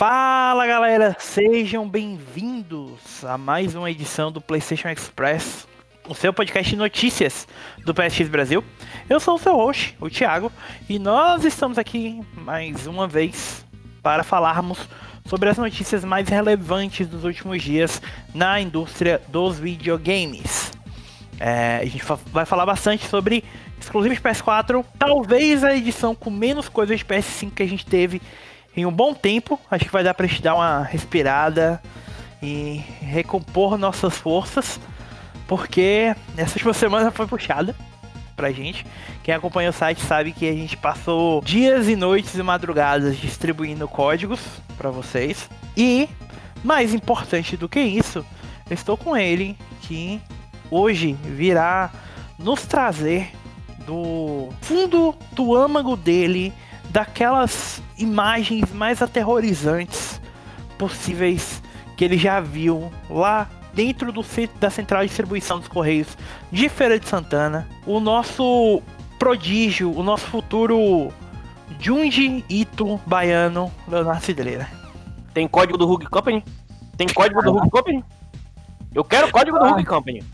Fala galera, sejam bem-vindos a mais uma edição do PlayStation Express, o seu podcast de notícias do PSX Brasil. Eu sou o seu host, o Thiago, e nós estamos aqui mais uma vez para falarmos sobre as notícias mais relevantes dos últimos dias na indústria dos videogames. É, a gente vai falar bastante sobre exclusivos PS4, talvez a edição com menos coisas de PS5 que a gente teve em um bom tempo. Acho que vai dar pra gente dar uma respirada e recompor nossas forças, porque essa última semana foi puxada pra gente. Quem acompanha o site sabe que a gente passou dias e noites e madrugadas distribuindo códigos para vocês. E, mais importante do que isso, eu estou com ele que hoje virá nos trazer do fundo do âmago dele daquelas imagens mais aterrorizantes possíveis que ele já viu lá dentro do da central de distribuição dos Correios de Feira de Santana. O nosso prodígio, o nosso futuro Junji Ito baiano, Leonardo Cidreira. Tem código do Hug Company? Tem código do Hug Company? Eu quero código do Hug Company.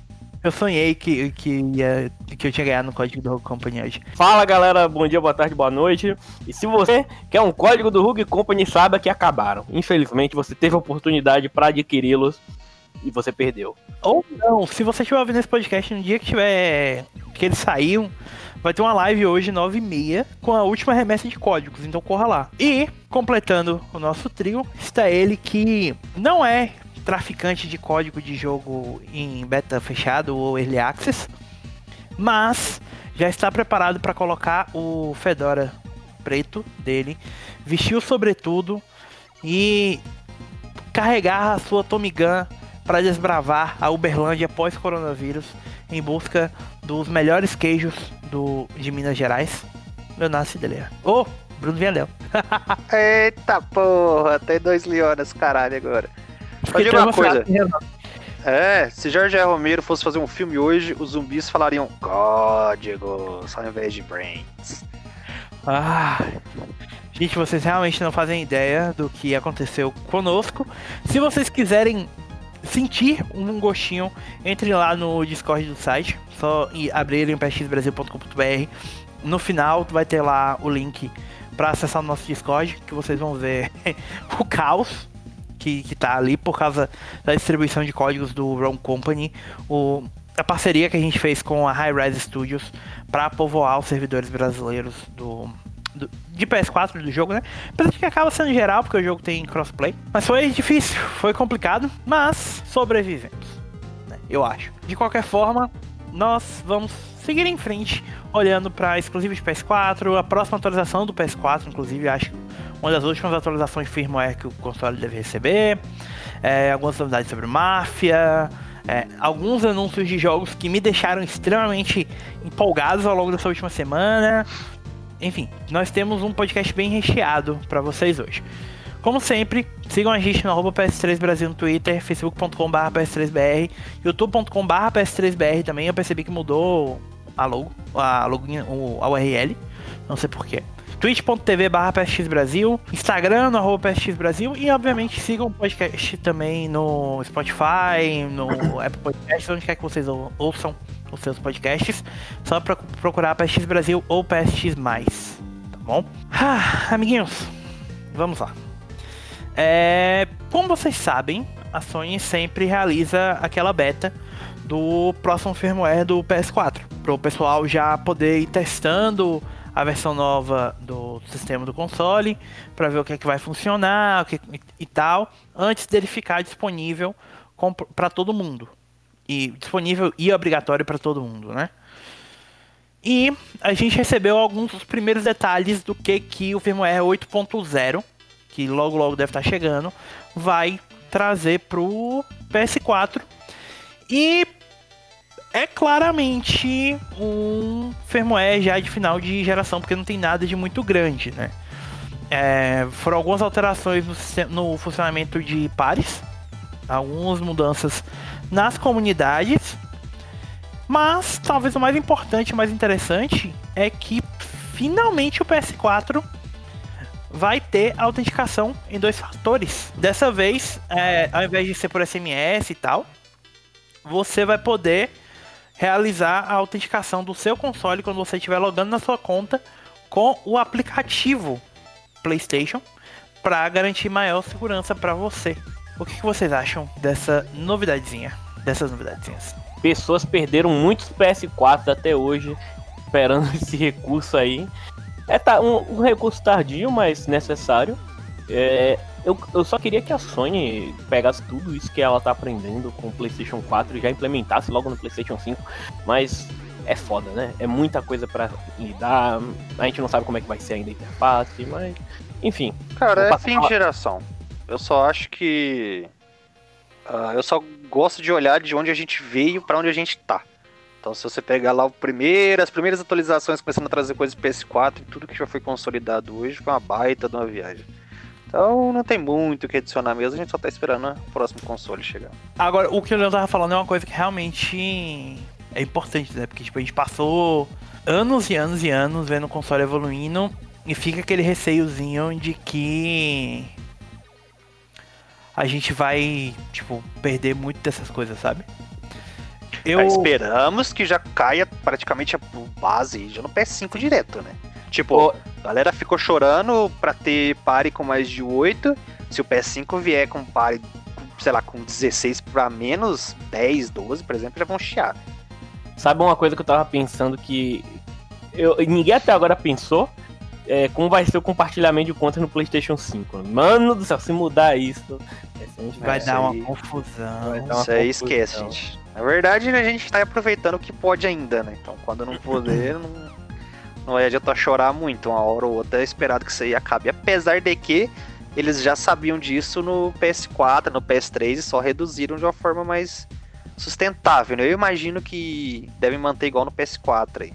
Eu sonhei que, que, ia, que eu tinha ganhado no código do Rogue Company hoje. Fala galera, bom dia, boa tarde, boa noite. E se você quer um código do Rogue Company, saiba que acabaram. Infelizmente, você teve a oportunidade para adquiri-los e você perdeu. Ou não, se você estiver ouvindo esse podcast no dia que tiver. que eles saíram, vai ter uma live hoje, 9h30, com a última remessa de códigos, então corra lá. E, completando o nosso trio, está ele que não é traficante de código de jogo em beta fechado ou early access, mas já está preparado para colocar o Fedora preto dele, vestir o sobretudo e carregar a sua Tommy Gun para desbravar a Uberlândia pós-coronavírus em busca dos melhores queijos do, de Minas Gerais. Leonardo Cideleira. Ô, oh, Bruno Vianel. Eita porra, tem dois leonas, caralho, agora. Pode dizer uma coisa. É, se Jorge Romero fosse fazer um filme hoje, os zumbis falariam códigos ao invés de brains. Ah, gente, vocês realmente não fazem ideia do que aconteceu conosco. Se vocês quiserem sentir um gostinho, entre lá no Discord do site, só abrirem o pxbrasil.com.br. No final vai ter lá o link para acessar o nosso Discord, que vocês vão ver o caos que, que tá ali por causa da distribuição de códigos do Rome Company, o, a parceria que a gente fez com a High Rise Studios para povoar os servidores brasileiros do, do, de PS4 do jogo, né? Apesar de que acaba sendo geral, porque o jogo tem crossplay. Mas foi difícil, foi complicado, mas sobrevivemos, né? eu acho. De qualquer forma, nós vamos seguir em frente, olhando para exclusivos de PS4, a próxima atualização do PS4, inclusive, acho uma das últimas atualizações firmware que o console deve receber, é, algumas novidades sobre máfia, é, alguns anúncios de jogos que me deixaram extremamente empolgados ao longo dessa última semana. Enfim, nós temos um podcast bem recheado para vocês hoje. Como sempre, sigam a gente no PS3 Brasil no Twitter, facebook.com.br PS3BR, youtube.com.br PS3BR também. Eu percebi que mudou a logo, a login, a URL, não sei porquê twitch.tv barra Brasil, Instagram no arroba Brasil e obviamente sigam o podcast também no Spotify, no Apple Podcasts, onde quer que vocês ouçam os seus podcasts, só para procurar PSX Brasil ou PSX+, tá bom? Ah, amiguinhos, vamos lá. É, como vocês sabem, a Sony sempre realiza aquela beta do próximo firmware do PS4, para o pessoal já poder ir testando a versão nova do sistema do console para ver o que é que vai funcionar o que, e tal, antes dele ficar disponível para todo mundo. E disponível e obrigatório para todo mundo, né? E a gente recebeu alguns dos primeiros detalhes do que, que o firmware 8.0, que logo logo deve estar chegando, vai trazer para o PS4. E é claramente um firmware já de final de geração, porque não tem nada de muito grande, né? É, foram algumas alterações no, no, funcionamento de pares, algumas mudanças nas comunidades, mas talvez o mais importante, o mais interessante é que finalmente o PS4 vai ter autenticação em dois fatores. Dessa vez, é, ao invés de ser por SMS e tal, você vai poder realizar a autenticação do seu console quando você estiver logando na sua conta com o aplicativo PlayStation para garantir maior segurança para você. O que, que, vocês acham dessa novidadezinha? Dessas novidadezinhas? Pessoas perderam muitos PS4 até hoje esperando esse recurso aí. É tá, um, um recurso tardio, mas necessário. É, eu, eu só queria que a Sony pegasse tudo isso que ela tá aprendendo com o PlayStation 4 e já implementasse logo no PlayStation 5. Mas é foda, né? É muita coisa para lidar. A gente não sabe como é que vai ser ainda a interface, mas. Enfim. Cara, é fim de geração. Eu só acho que. Uh, eu só gosto de olhar de onde a gente veio para onde a gente tá. Então, se você pegar lá o primeiro, as primeiras atualizações começando a trazer coisas PS4 e tudo que já foi consolidado hoje, foi uma baita de uma viagem. Então não tem muito o que adicionar mesmo, a gente só tá esperando o próximo console chegar. Agora, o que o Leon tava falando é uma coisa que realmente é importante, né? Porque tipo, a gente passou anos e anos e anos vendo o console evoluindo e fica aquele receiozinho de que a gente vai, tipo, perder muito dessas coisas, sabe? Eu... É, esperamos que já caia praticamente a base já no PS5 direto, né? Tipo, a galera ficou chorando pra ter pare com mais de 8. Se o PS5 vier com pare, sei lá, com 16 pra menos, 10, 12, por exemplo, já vão chiar. Sabe uma coisa que eu tava pensando que eu, ninguém até agora pensou? É, como vai ser o compartilhamento de contas no PlayStation 5. Mano do céu, se mudar isso, vai, dar uma confusão. Vai dar uma isso aí esquece, gente. Na verdade, a gente tá aproveitando o que pode ainda, né? Então, quando não poder, não, não é adiantar chorar muito. Uma hora ou outra é esperado que isso aí acabe. Apesar de que eles já sabiam disso no PS4, no PS3 e só reduziram de uma forma mais sustentável. Né? Eu imagino que devem manter igual no PS4 aí.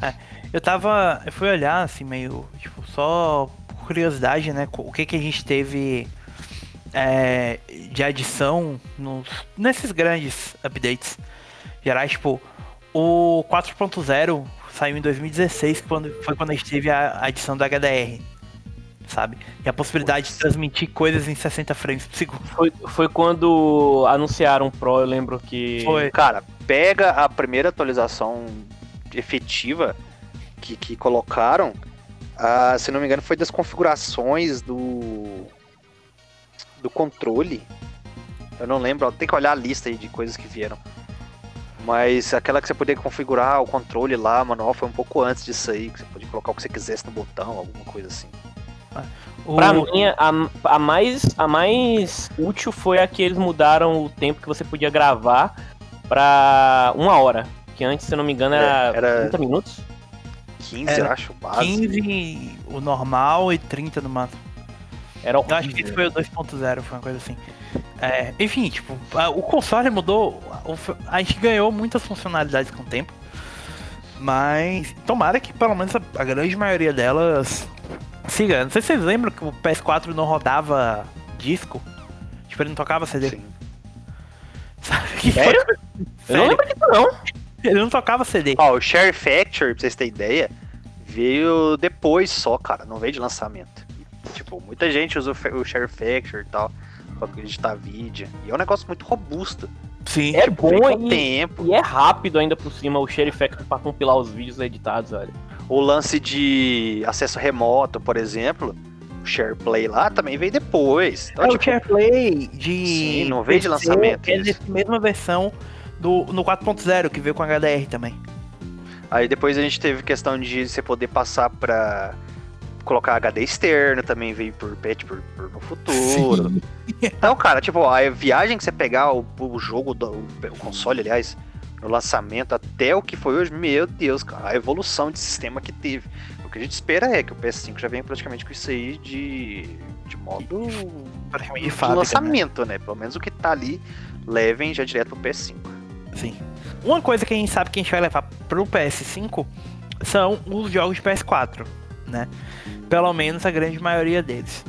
É, eu tava. Eu fui olhar assim, meio. Tipo, só por curiosidade, né? O que que a gente teve é, de adição nos, nesses grandes updates gerais, tipo, o 4.0 saiu em 2016, quando, foi quando a gente teve a adição do HDR sabe? E a possibilidade de transmitir coisas em 60 frames por segundo. Foi, foi quando anunciaram o Pro, eu lembro que. Foi. Cara, pega a primeira atualização efetiva que, que colocaram. Uh, se não me engano, foi das configurações do. do controle. Eu não lembro, tem que olhar a lista aí de coisas que vieram. Mas aquela que você podia configurar o controle lá, manual, foi um pouco antes disso aí, que você podia colocar o que você quisesse no botão, alguma coisa assim. O... Pra mim, a, a, mais, a mais útil foi a que eles mudaram o tempo que você podia gravar pra uma hora. Que antes, se eu não me engano, era, é, era 30 minutos. 15, era acho, base. 15 o normal e 30 no máximo. Era horrível. Eu acho que esse foi o 2.0, foi uma coisa assim. É, enfim, tipo, o console mudou. A gente ganhou muitas funcionalidades com o tempo. Mas tomara que pelo menos a, a grande maioria delas Siga, não sei se vocês lembram que o PS4 não rodava disco. Tipo, ele não tocava CD. Sim. Sabe que Sério? Eu não lembro disso não. Ele não tocava CD. Ó, o Share Factory, pra vocês terem ideia, veio depois só, cara, não veio de lançamento. Tipo, muita gente usa o Share Factory e tal, pra editar vídeo. E é um negócio muito robusto. Sim, é tipo, bom e, tempo. e é rápido ainda por cima o Share Factory pra compilar os vídeos editados, olha. O lance de acesso remoto, por exemplo, o SharePlay lá também veio depois. Então, é, tipo, o SharePlay de. Sim, não veio de lançamento. É a mesma versão do, no 4.0, que veio com HDR também. Aí depois a gente teve questão de você poder passar para colocar HD externo, também veio por patch por, por, no futuro. Sim. Então, cara, tipo, a viagem que você pegar o, o jogo, do, o console, aliás, no lançamento até o que foi hoje, meu Deus, cara, a evolução de sistema que teve. O que a gente espera é que o PS5 já venha praticamente com isso aí de, de modo de, fábrica, né? lançamento, né? né? Pelo menos o que tá ali, levem já direto pro PS5. Sim. Uma coisa que a gente sabe que a gente vai levar pro PS5 são os jogos de PS4, né? Pelo menos a grande maioria deles.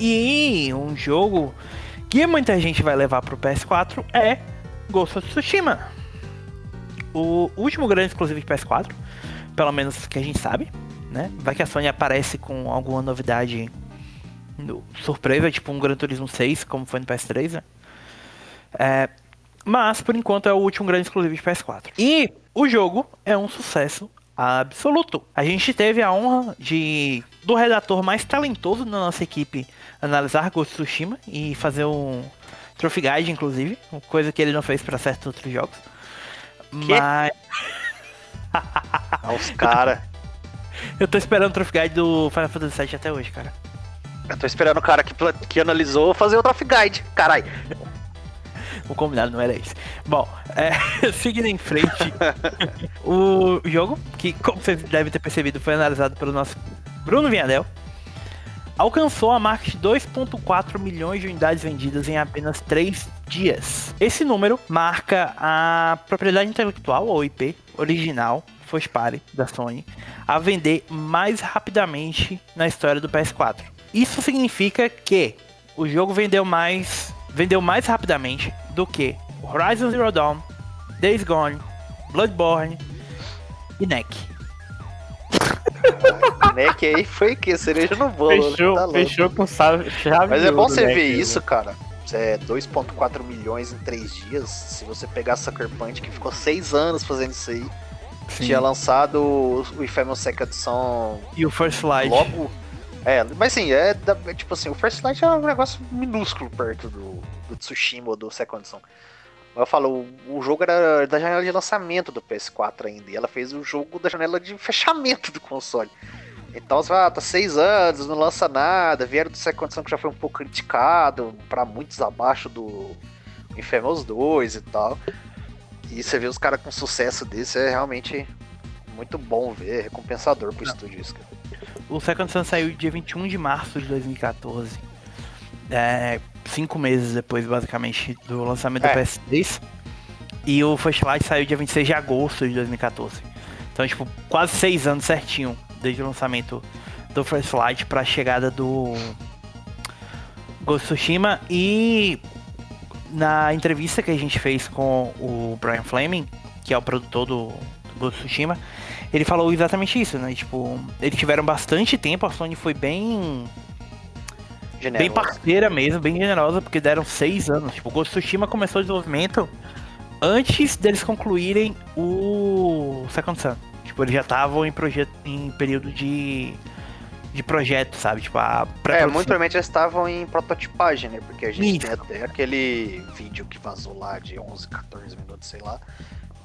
E um jogo que muita gente vai levar pro PS4 é Ghost of Tsushima o último grande exclusivo de PS4, pelo menos que a gente sabe, né? Vai que a Sony aparece com alguma novidade no, surpresa, tipo um Gran Turismo 6, como foi no PS3, né? É, mas, por enquanto, é o último grande exclusivo de PS4. E o jogo é um sucesso absoluto. A gente teve a honra de do redator mais talentoso da nossa equipe analisar Ghost Tsushima e fazer um Trophy Guide, inclusive, coisa que ele não fez para certos outros jogos. Que? Mas. Os cara. Eu tô esperando o Trophy Guide do Final Fantasy VII até hoje, cara. Eu tô esperando o cara que, que analisou fazer o Trophy Guide, carai. O combinado não era esse. Bom, é, seguindo em frente, o jogo, que como vocês devem ter percebido, foi analisado pelo nosso Bruno Vianel, alcançou a marca de 2,4 milhões de unidades vendidas em apenas 3 dias. Esse número marca a propriedade intelectual, ou IP, original, first party da Sony, a vender mais rapidamente na história do PS4. Isso significa que o jogo vendeu mais, vendeu mais rapidamente do que Horizon Zero Dawn, Days Gone, Bloodborne e Neck. Neck aí foi que cereja no bolo. Né? Fechou, tá fechou com chave. Mas é bom você ver isso, cara. É 2.4 milhões em 3 dias. Se você pegar Sucker Punch, que ficou 6 anos fazendo isso aí. Sim. Tinha lançado o Infamous Second Son. E o First Light. Logo. É, mas sim, é, é, tipo assim, o First Light é um negócio minúsculo perto do, do Tsushima ou do Second Son. Eu falo, o, jogo era da janela de lançamento do PS4 ainda, e ela fez o jogo da janela de fechamento do console. Então você fala, ah, tá seis anos, não lança nada, vieram do Second Son que já foi um pouco criticado, para muitos abaixo do Infamous 2 e tal. E você vê os caras com sucesso desse, é realmente muito bom ver, é recompensador pro não. estúdio isso, cara. O Second Son saiu dia 21 de março de 2014. É, cinco meses depois, basicamente, do lançamento é. do PS3. E o First Light saiu dia 26 de agosto de 2014. Então, tipo, quase seis anos certinho desde o lançamento do First Light para a chegada do Ghost Tsushima. E na entrevista que a gente fez com o Brian Fleming, que é o produtor do, do Ghost Tsushima, ele falou exatamente isso, né? Tipo, eles tiveram bastante tempo, a Sony foi bem Generosa. Bem parceira mesmo, bem generosa, porque deram seis anos. Tipo, o Ghost Tsushima começou o desenvolvimento antes deles concluírem o Second Sun. Tipo, eles já estavam em projeto, em período de de projeto, sabe? Tipo, a É, muito provavelmente eles estavam em prototipagem, né? Porque a gente Isso. tem até aquele vídeo que vazou lá de 11, 14 minutos, sei lá,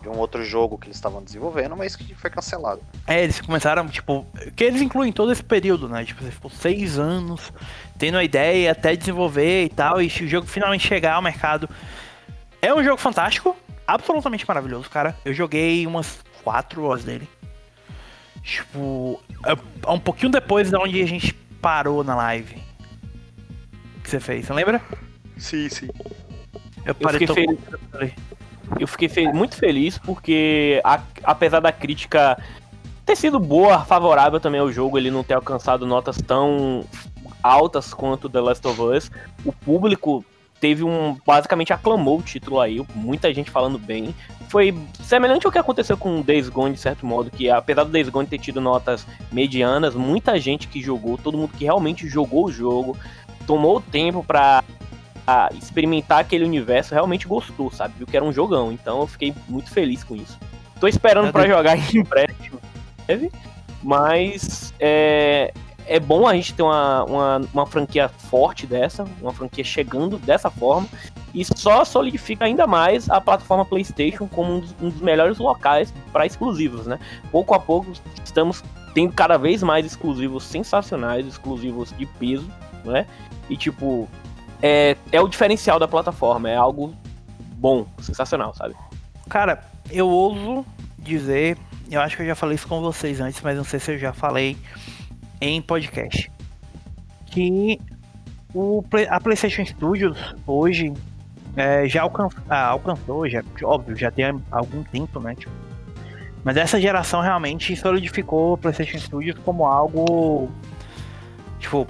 de um outro jogo que eles estavam desenvolvendo, mas que foi cancelado. É, eles começaram, tipo, que eles incluem todo esse período, né? Tipo, você ficou seis anos tendo a ideia até desenvolver e tal, e o jogo finalmente chegar ao mercado. É um jogo fantástico, absolutamente maravilhoso, cara. Eu joguei umas quatro horas dele. Tipo, é um pouquinho depois da onde a gente parou na live. Que você fez, você lembra? Sim, sim. Eu parei eu fiquei feliz eu fiquei fe muito feliz porque, a, apesar da crítica ter sido boa, favorável também ao jogo, ele não ter alcançado notas tão altas quanto The Last of Us, o público teve um. basicamente aclamou o título aí, muita gente falando bem. Foi semelhante ao que aconteceu com Days Gone, de certo modo, que apesar do Days Gone ter tido notas medianas, muita gente que jogou, todo mundo que realmente jogou o jogo, tomou tempo para experimentar aquele universo, realmente gostou, sabe? Viu que era um jogão. Então eu fiquei muito feliz com isso. Tô esperando para jogar em breve, mas é, é bom a gente ter uma, uma, uma, franquia forte dessa, uma franquia chegando dessa forma, e só solidifica ainda mais a plataforma PlayStation como um dos, um dos melhores locais para exclusivos, né? Pouco a pouco estamos tendo cada vez mais exclusivos sensacionais, exclusivos de peso, né? E tipo, é, é o diferencial da plataforma, é algo bom, sensacional, sabe? Cara, eu ouso dizer, eu acho que eu já falei isso com vocês antes, mas não sei se eu já falei em podcast, que o, a PlayStation Studios hoje é, já ah, alcançou, já, óbvio, já tem algum tempo, né? Tipo, mas essa geração realmente solidificou o PlayStation Studios como algo tipo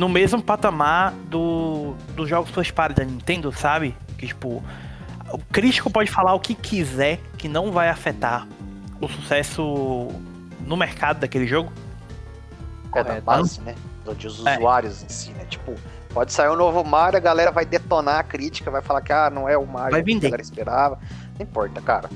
no mesmo patamar do, dos jogos first party da Nintendo, sabe? Que tipo, o crítico pode falar o que quiser que não vai afetar o sucesso no mercado daquele jogo. É da base, né? Dos é. usuários é. em si, né? Tipo, pode sair um novo Mario, a galera vai detonar a crítica, vai falar que ah, não é o Mario vai que a galera esperava. Não importa, cara.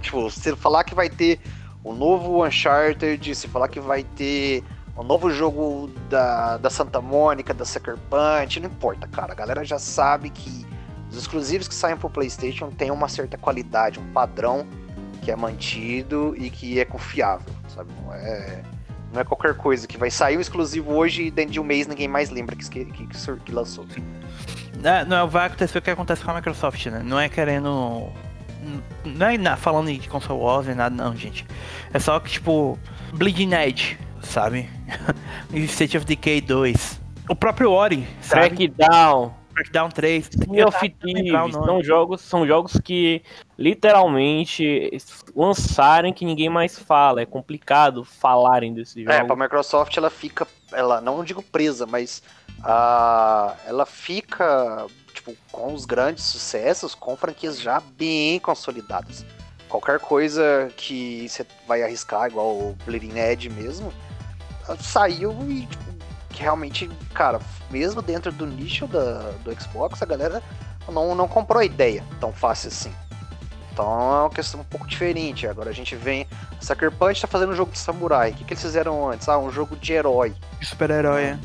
Tipo, se falar que vai ter um novo Uncharted, se falar que vai ter um novo jogo da, da Santa Mônica, da Sucker Punch, não importa, cara. A galera já sabe que os exclusivos que saem pro PlayStation têm uma certa qualidade, um padrão que é mantido e que é confiável, sabe? Não é, não é qualquer coisa que vai sair um exclusivo hoje e dentro de um mês ninguém mais lembra que, que, que, que lançou. Não, não vai acontecer o que acontece com a Microsoft, né? Não é querendo. Não é falando de console wars nem nada, não, gente. É só que, tipo, Bleeding Edge, sabe? State of Decay 2. O próprio Ori, sabe? Crackdown. Crackdown 3. Sea of Thieves, são jogos, são jogos que literalmente lançarem que ninguém mais fala. É complicado falarem desse jogo. É, pra Microsoft ela fica, ela não digo presa, mas uh, ela fica tipo, com os grandes sucessos, com franquias já bem consolidadas. Qualquer coisa que você vai arriscar, igual o Bleeding Edge mesmo, saiu e tipo, que realmente, cara, mesmo dentro do nicho da, do Xbox, a galera não, não comprou a ideia tão fácil assim. Então é uma questão um pouco diferente. Agora a gente vem. Sucker Punch tá fazendo um jogo de samurai. O que, que eles fizeram antes? Ah, um jogo de herói. Super-herói, é.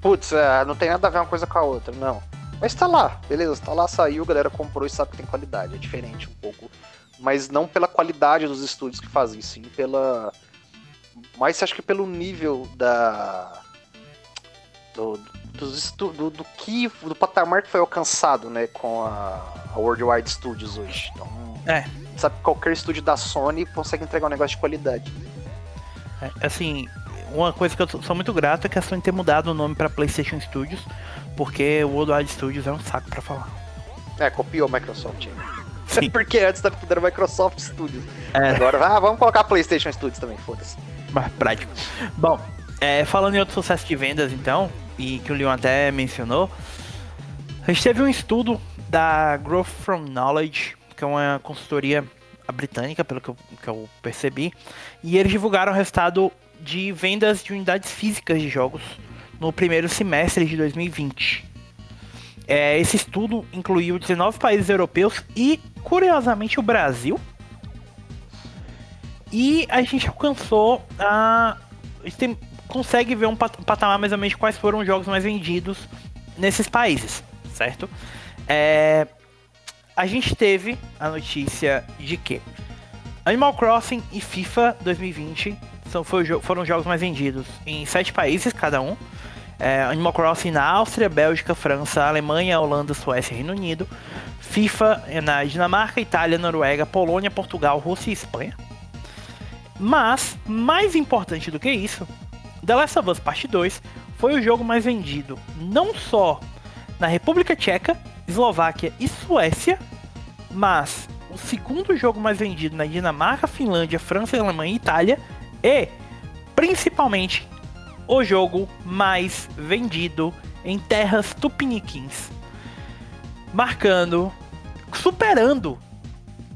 Putz, é, não tem nada a ver uma coisa com a outra, não. Mas tá lá, beleza, tá lá, saiu, a galera comprou e sabe que tem qualidade. É diferente um pouco. Mas não pela qualidade dos estúdios que fazem, sim pela. Mas acho que pelo nível da do, do, do, do, que do patamar que foi alcançado, né, com a, a Worldwide Studios hoje. Então, é. sabe qualquer estúdio da Sony consegue entregar um negócio de qualidade. É, assim, uma coisa que eu sou muito grato é que a Sony ter mudado o nome para PlayStation Studios, porque o Worldwide Studios é um saco para falar. É, copiou a Microsoft. Sim. porque antes da era Microsoft Studios. É. Agora, ah, vamos colocar PlayStation Studios também, foda-se. Mais prático. Bom, é, falando em outro sucesso de vendas, então, e que o Leon até mencionou, a gente teve um estudo da Growth from Knowledge, que é uma consultoria britânica, pelo que eu, que eu percebi, e eles divulgaram o resultado de vendas de unidades físicas de jogos no primeiro semestre de 2020. É, esse estudo incluiu 19 países europeus e, curiosamente, o Brasil. E a gente alcançou a. A gente tem consegue ver um patamar mais ou menos quais foram os jogos mais vendidos nesses países, certo? É, a gente teve a notícia de que Animal Crossing e FIFA 2020 são, foram os jogos mais vendidos em sete países cada um. É, Animal Crossing na Áustria, Bélgica, França, Alemanha, Holanda, Suécia e Reino Unido. FIFA na Dinamarca, Itália, Noruega, Polônia, Portugal, Rússia e Espanha. Mas, mais importante do que isso, The Last of Us Parte 2 foi o jogo mais vendido não só na República Tcheca, Eslováquia e Suécia, mas o segundo jogo mais vendido na Dinamarca, Finlândia, França, Alemanha e Itália e principalmente o jogo mais vendido em terras tupiniquins, marcando, superando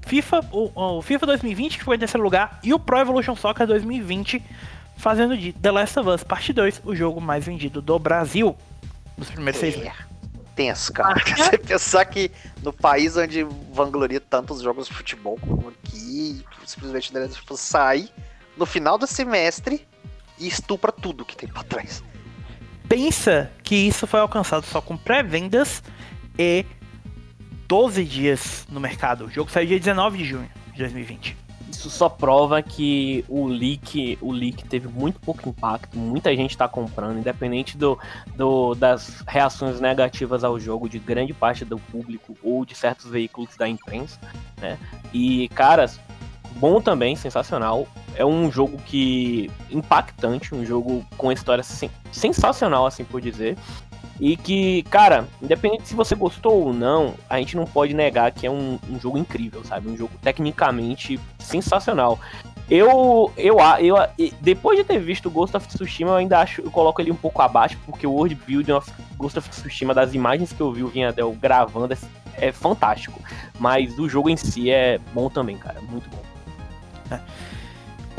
FIFA, o, o FIFA 2020 que foi em terceiro lugar e o Pro Evolution Soccer 2020 fazendo de The Last of Us Parte 2 o jogo mais vendido do Brasil nos primeiros é. seis meses. Tenso, cara. Ah, Você pensar que no país onde vangloria tantos jogos de futebol como aqui, simplesmente The Last of Us sai no final do semestre e estupra tudo que tem pra trás. Pensa que isso foi alcançado só com pré-vendas e 12 dias no mercado. O jogo saiu dia 19 de junho de 2020 isso só prova que o leak, o leak teve muito pouco impacto, muita gente está comprando, independente do, do, das reações negativas ao jogo de grande parte do público ou de certos veículos da imprensa, né? E, caras, bom também, sensacional. É um jogo que impactante, um jogo com história sen sensacional, assim por dizer. E que, cara, independente se você gostou ou não, a gente não pode negar que é um, um jogo incrível, sabe? Um jogo tecnicamente sensacional. Eu, eu, eu, depois de ter visto Ghost of Tsushima, eu ainda acho, eu coloco ele um pouco abaixo, porque o world building of Ghost of Tsushima, das imagens que eu vi o Vinhadel gravando, é, é, fantástico. Mas o jogo em si é bom também, cara, muito bom. É.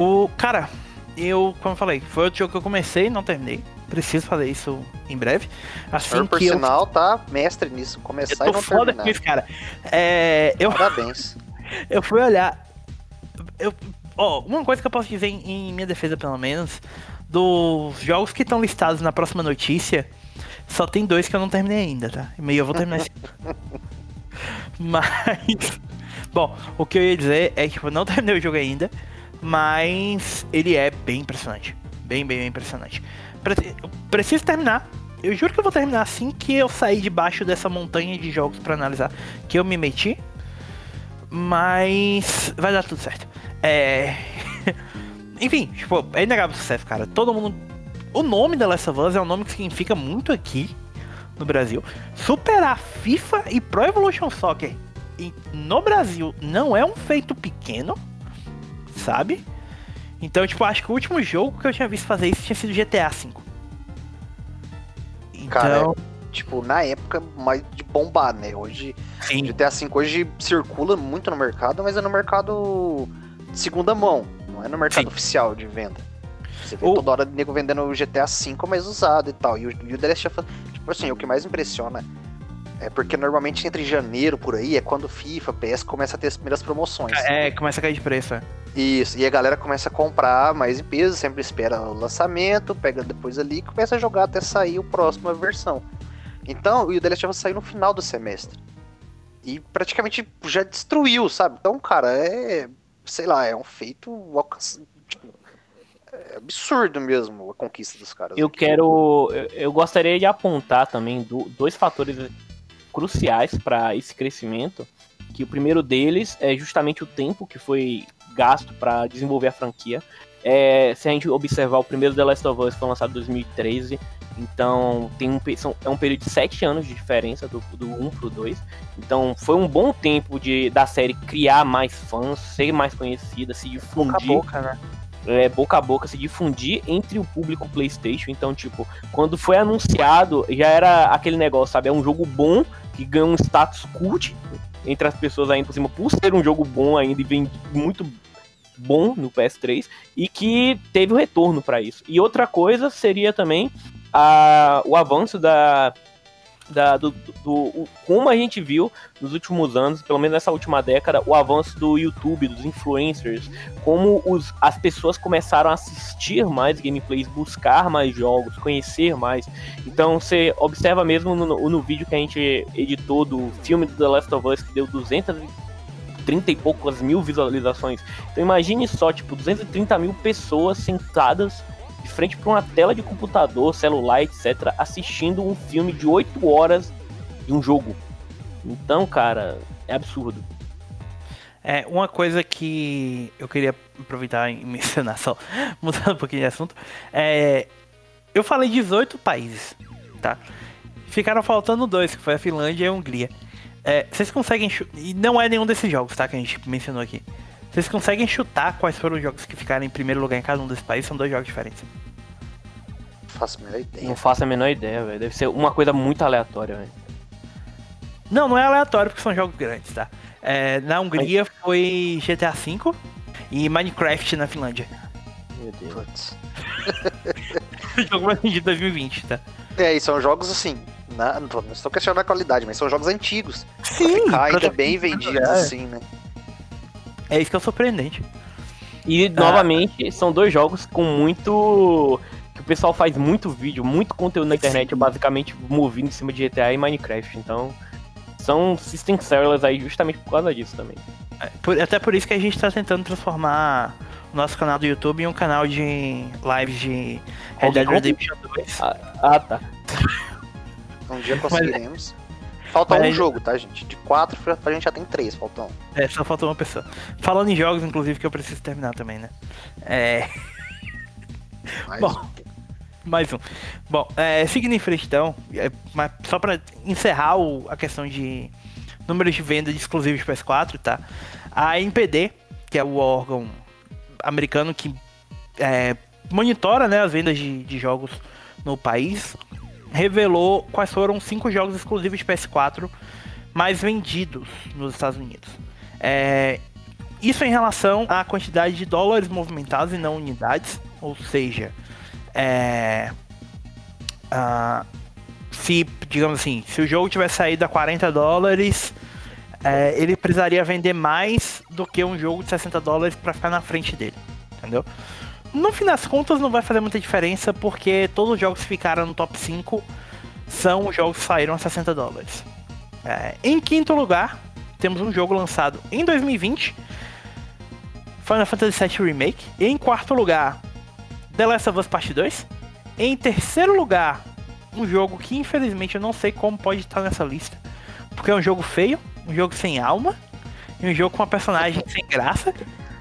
O, cara, eu, como eu falei, foi outro jogo que eu comecei, não terminei. Preciso fazer isso em breve. Assim Senhor, por que sinal, eu... tá mestre nisso. Começar eu e não foda terminar. com isso, cara. É, eu, Parabéns. eu fui olhar. Eu, ó, uma coisa que eu posso dizer em, em minha defesa, pelo menos, dos jogos que estão listados na próxima notícia, só tem dois que eu não terminei ainda, tá? E eu vou terminar esse. Mas. Bom, o que eu ia dizer é que eu não terminei o jogo ainda, mas ele é bem impressionante. Bem, bem, bem impressionante. Preciso terminar. Eu juro que eu vou terminar assim que eu sair debaixo dessa montanha de jogos pra analisar que eu me meti. Mas vai dar tudo certo. É. Enfim, tipo, é inegável sucesso, cara. Todo mundo. O nome da Last of Us é um nome que significa muito aqui no Brasil. Superar FIFA e Pro Evolution Soccer no Brasil não é um feito pequeno, sabe? Então, tipo, acho que o último jogo que eu tinha visto fazer isso tinha sido GTA V. Então, Cara, Tipo, na época, mais de bombar, né? Hoje, sim, GTA V hoje circula muito no mercado, mas é no mercado de segunda mão, não é no mercado Sim. oficial de venda. Você vê O- toda hora nego vendendo o GTA V mais usado e tal. E o, e o The Last of Us, tipo assim, o que mais impressiona é porque normalmente entre janeiro por aí é quando FIFA, PS começa a ter as primeiras promoções. é, começa a cair de preço. é. Isso, e a galera começa a comprar mais em peso, sempre espera o lançamento, pega depois ali e começa a jogar até sair a próxima versão. Então, e o The Last of Us saiu no final do semestre. E praticamente já destruiu, sabe? Então, cara, é. Sei lá, é um feito tipo, é absurdo mesmo a conquista dos caras. Eu aqui. quero. Eu, eu gostaria de apontar também do- dois fatores cruciais para esse crescimento. Que o primeiro deles é justamente o tempo que foi gasto para desenvolver a franquia. É, se a gente observar, o primeiro The Last of Us foi lançado em 2013. Então tem um, são- é um período de sete anos de diferença do, do 1 pro 2. Então foi um bom tempo de, da série criar mais fãs, ser mais conhecida, se Boca a difundir boca, né? é, boca a boca se difundir entre o público PlayStation. Então, tipo, quando foi anunciado, já era aquele negócio, sabe? É um jogo bom que ganha um status cult entre as pessoas ainda por cima, por ser um jogo bom ainda e vem muito bom no PS3 e que teve o retorno para isso. E outra coisa seria também a, o avanço da. Da, do, do- do- como a gente viu nos últimos anos, pelo menos nessa última década, o avanço do YouTube, dos influencers, como os, as pessoas começaram a assistir mais gameplays, buscar mais jogos, conhecer mais. Então você observa mesmo no, no vídeo que a gente editou do filme do The Last of Us, que deu 230 e poucas mil visualizações. Então imagine só, tipo, 230 mil pessoas sentadas de frente para uma tela de computador, celular, etc., assistindo um filme de 8 horas de um jogo. Então, cara, é absurdo. É, uma coisa que eu queria aproveitar e mencionar só, mudando um pouquinho de assunto, é, eu falei 18 países, tá? Ficaram faltando dois, que foi a Finlândia e a Hungria. É, vocês conseguem e não é nenhum desses jogos, tá? Que a gente mencionou aqui. Vocês conseguem chutar quais foram os jogos que ficaram em primeiro lugar em cada um desses países? São dois jogos diferentes. Não faço a menor ideia. Não faço a menor ideia, velho. Deve ser uma coisa muito aleatória, velho. Não, não é aleatório porque são jogos grandes, tá? É, na Hungria foi GTA V e Minecraft na Finlândia. Meu Deus. Putz. Jogo mais de 2020, tá? É, e são jogos assim. na- não, estou questionando a qualidade, mas são jogos antigos. Sim, Ficar ainda bem vendidos, é. assim, né? É isso que é o surpreendente. E novamente são dois jogos com muito. que o pessoal faz muito vídeo, muito conteúdo na internet, basicamente movido em cima de GTA e Minecraft. Então. São system sellers aí justamente por causa disso também. É, por- até por isso que a gente tá tentando transformar o nosso canal do YouTube em um canal de lives de Red Dead? Redemption 2. Ah, tá. Um dia conseguiremos. Falta mas um aí- jogo, tá, gente? De quatro, pra- a gente já tem três, faltam um. É, só faltou uma pessoa. Falando em jogos, inclusive, que eu preciso terminar também, né? É. Mais Bom. Mais um. Bom, é, seguindo em frente então, é, mas só pra encerrar o- a questão de números de venda de exclusivos PS4, tá? A NPD, que é o órgão americano que é, monitora né, as vendas de, de jogos no país, revelou quais foram cinco jogos exclusivos de PS4 mais vendidos nos Estados Unidos. É, isso em relação à quantidade de dólares movimentados e não unidades. Ou seja, é, uh, se, digamos assim, se o jogo tivesse saído a 40 dólares, é, ele precisaria vender mais do que um jogo de 60 dólares para ficar na frente dele, entendeu? No fim das contas não vai fazer muita diferença porque todos os jogos que ficaram no top 5 são os jogos que saíram a 60 dólares. É, em quinto lugar, temos um jogo lançado em 2020, Final Fantasy VII Remake. Em quarto lugar, The Last of Us Part 2. Em terceiro lugar, um jogo que infelizmente eu não sei como pode estar nessa lista, porque é um jogo feio, um jogo sem alma, e um jogo com uma personagem sem graça.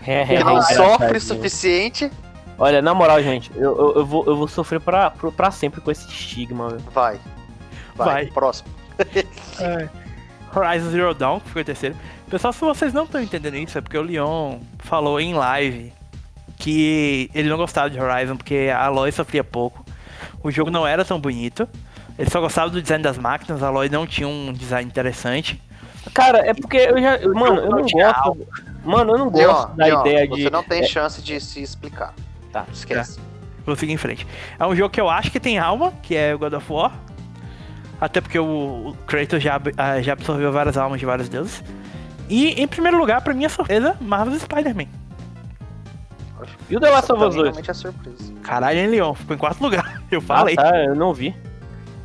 É, é, que não sofre o suficiente. Olha, na moral, gente, eu, eu, eu, vou, eu vou sofrer pra, pra sempre com esse estigma. Vai. Vai. Vai. Próximo. é. Horizon Zero Dawn, que foi o terceiro. Pessoal, se vocês não estão entendendo isso, é porque o Leon falou em live que ele não gostava de Horizon porque a Aloy sofria pouco. O jogo não era tão bonito. Ele só gostava do design das máquinas, a Aloy não tinha um design interessante. Cara, é porque eu já. Mano, eu não gosto. Mano, eu não gosto da ideia de. Você não tem é... chance de se explicar. Tá. Esquece. Vou seguir em frente. É um jogo que eu acho que tem alma, que é God of War. Até porque o, o Kratos já, ah, já absorveu várias almas de vários deuses. E em primeiro lugar, pra minha surpresa, Marvel's Spider-Man. E o The Last of Us 2? Realmente é surpresa. Caralho, hein, Leon? Ficou em quarto lugar. Eu falei. Ah, tá, eu não vi.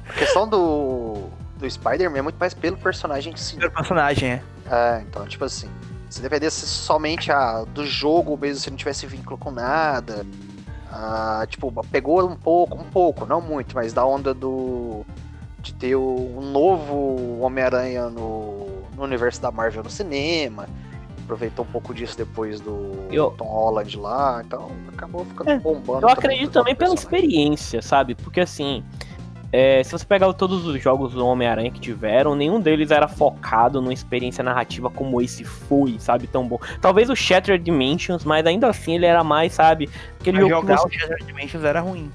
A questão do, do Spider-Man é muito mais pelo personagem em si. Pelo personagem, é. É, então, tipo assim, se dependesse somente a, do jogo, mesmo se não tivesse vínculo com nada, ah, tipo, pegou um pouco, um pouco, não muito, mas da onda do de ter um novo Homem-Aranha no, no universo da Marvel no cinema, aproveitou um pouco disso depois do eu... Tom Holland lá, então acabou ficando é, bombando. Eu acredito também pela experiência, sabe? Porque assim, é, se você pegar todos os jogos do Homem-Aranha que tiveram, nenhum deles era focado numa experiência narrativa como esse foi, sabe? Tão bom. Talvez o Shattered Dimensions, mas ainda assim ele era mais, sabe? Aquele mas jogo jogar você... o Shattered Dimensions era ruim.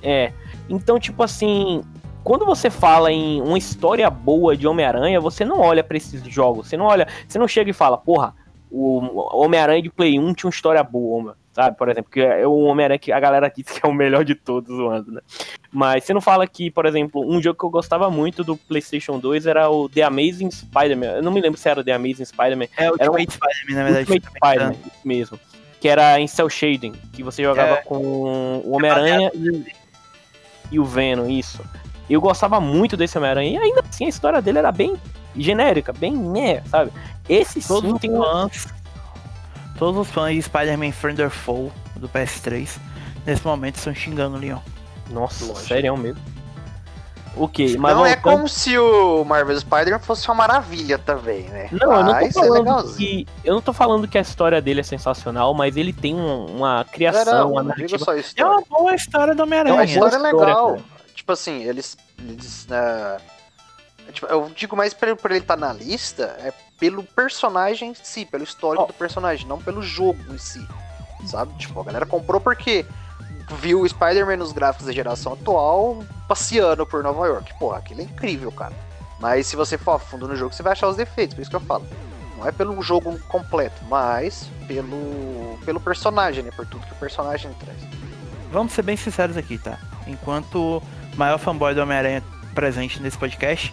É. Então, tipo assim, quando você fala em uma história boa de Homem-Aranha, você não olha para esses jogos. Você não olha, você não chega e fala, porra, o Homem-Aranha de Play 1 tinha uma história boa, sabe? Por exemplo, que é o Homem-Aranha que a galera diz que é o melhor de todos o ano, né? Mas você não fala que, por exemplo, um jogo que eu gostava muito do PlayStation 2 era o The Amazing Spider-Man. Eu não me lembro se era o The Amazing Spider-Man. É, o Ultimate um... Spider-Man, na verdade. Ultimate Spider-Man, mesmo. Que era em Cell Shading, que você jogava é... com o Homem-Aranha e, e o Venom, isso. Eu gostava muito desse Homem-Aranha, e ainda assim a história dele era bem genérica, bem né, sabe? Esse todos sim tem fãs, Todos os fãs de Spider-Man Friend Foe do PS3 nesse momento estão xingando o Leon. Nossa, sério mesmo. Ok, mas. Não é como se o Marvel Spider-Man fosse uma maravilha também, né? Não, eu não tô é falando é que. Eu não tô falando que a história dele é sensacional, mas ele tem uma criação, não, uma narrativa. Só É uma boa história do Homem-Aranha. É uma história legal. Cara. Tipo assim, eles. eles uh, tipo, eu digo mais pra, pra ele estar tá na lista, é pelo personagem em si, pelo histórico oh. do personagem, não pelo jogo em si. Sabe? Tipo, a galera comprou porque viu o Spider-Man nos gráficos da geração atual passeando por Nova York. Porra, aquilo é incrível, cara. Mas se você for a fundo no jogo, você vai achar os defeitos, por isso que eu falo. Não é pelo jogo completo, mas pelo, pelo personagem, né? Por tudo que o personagem traz. Vamos ser bem sinceros aqui, tá? Enquanto maior fanboy do Homem-Aranha presente nesse podcast,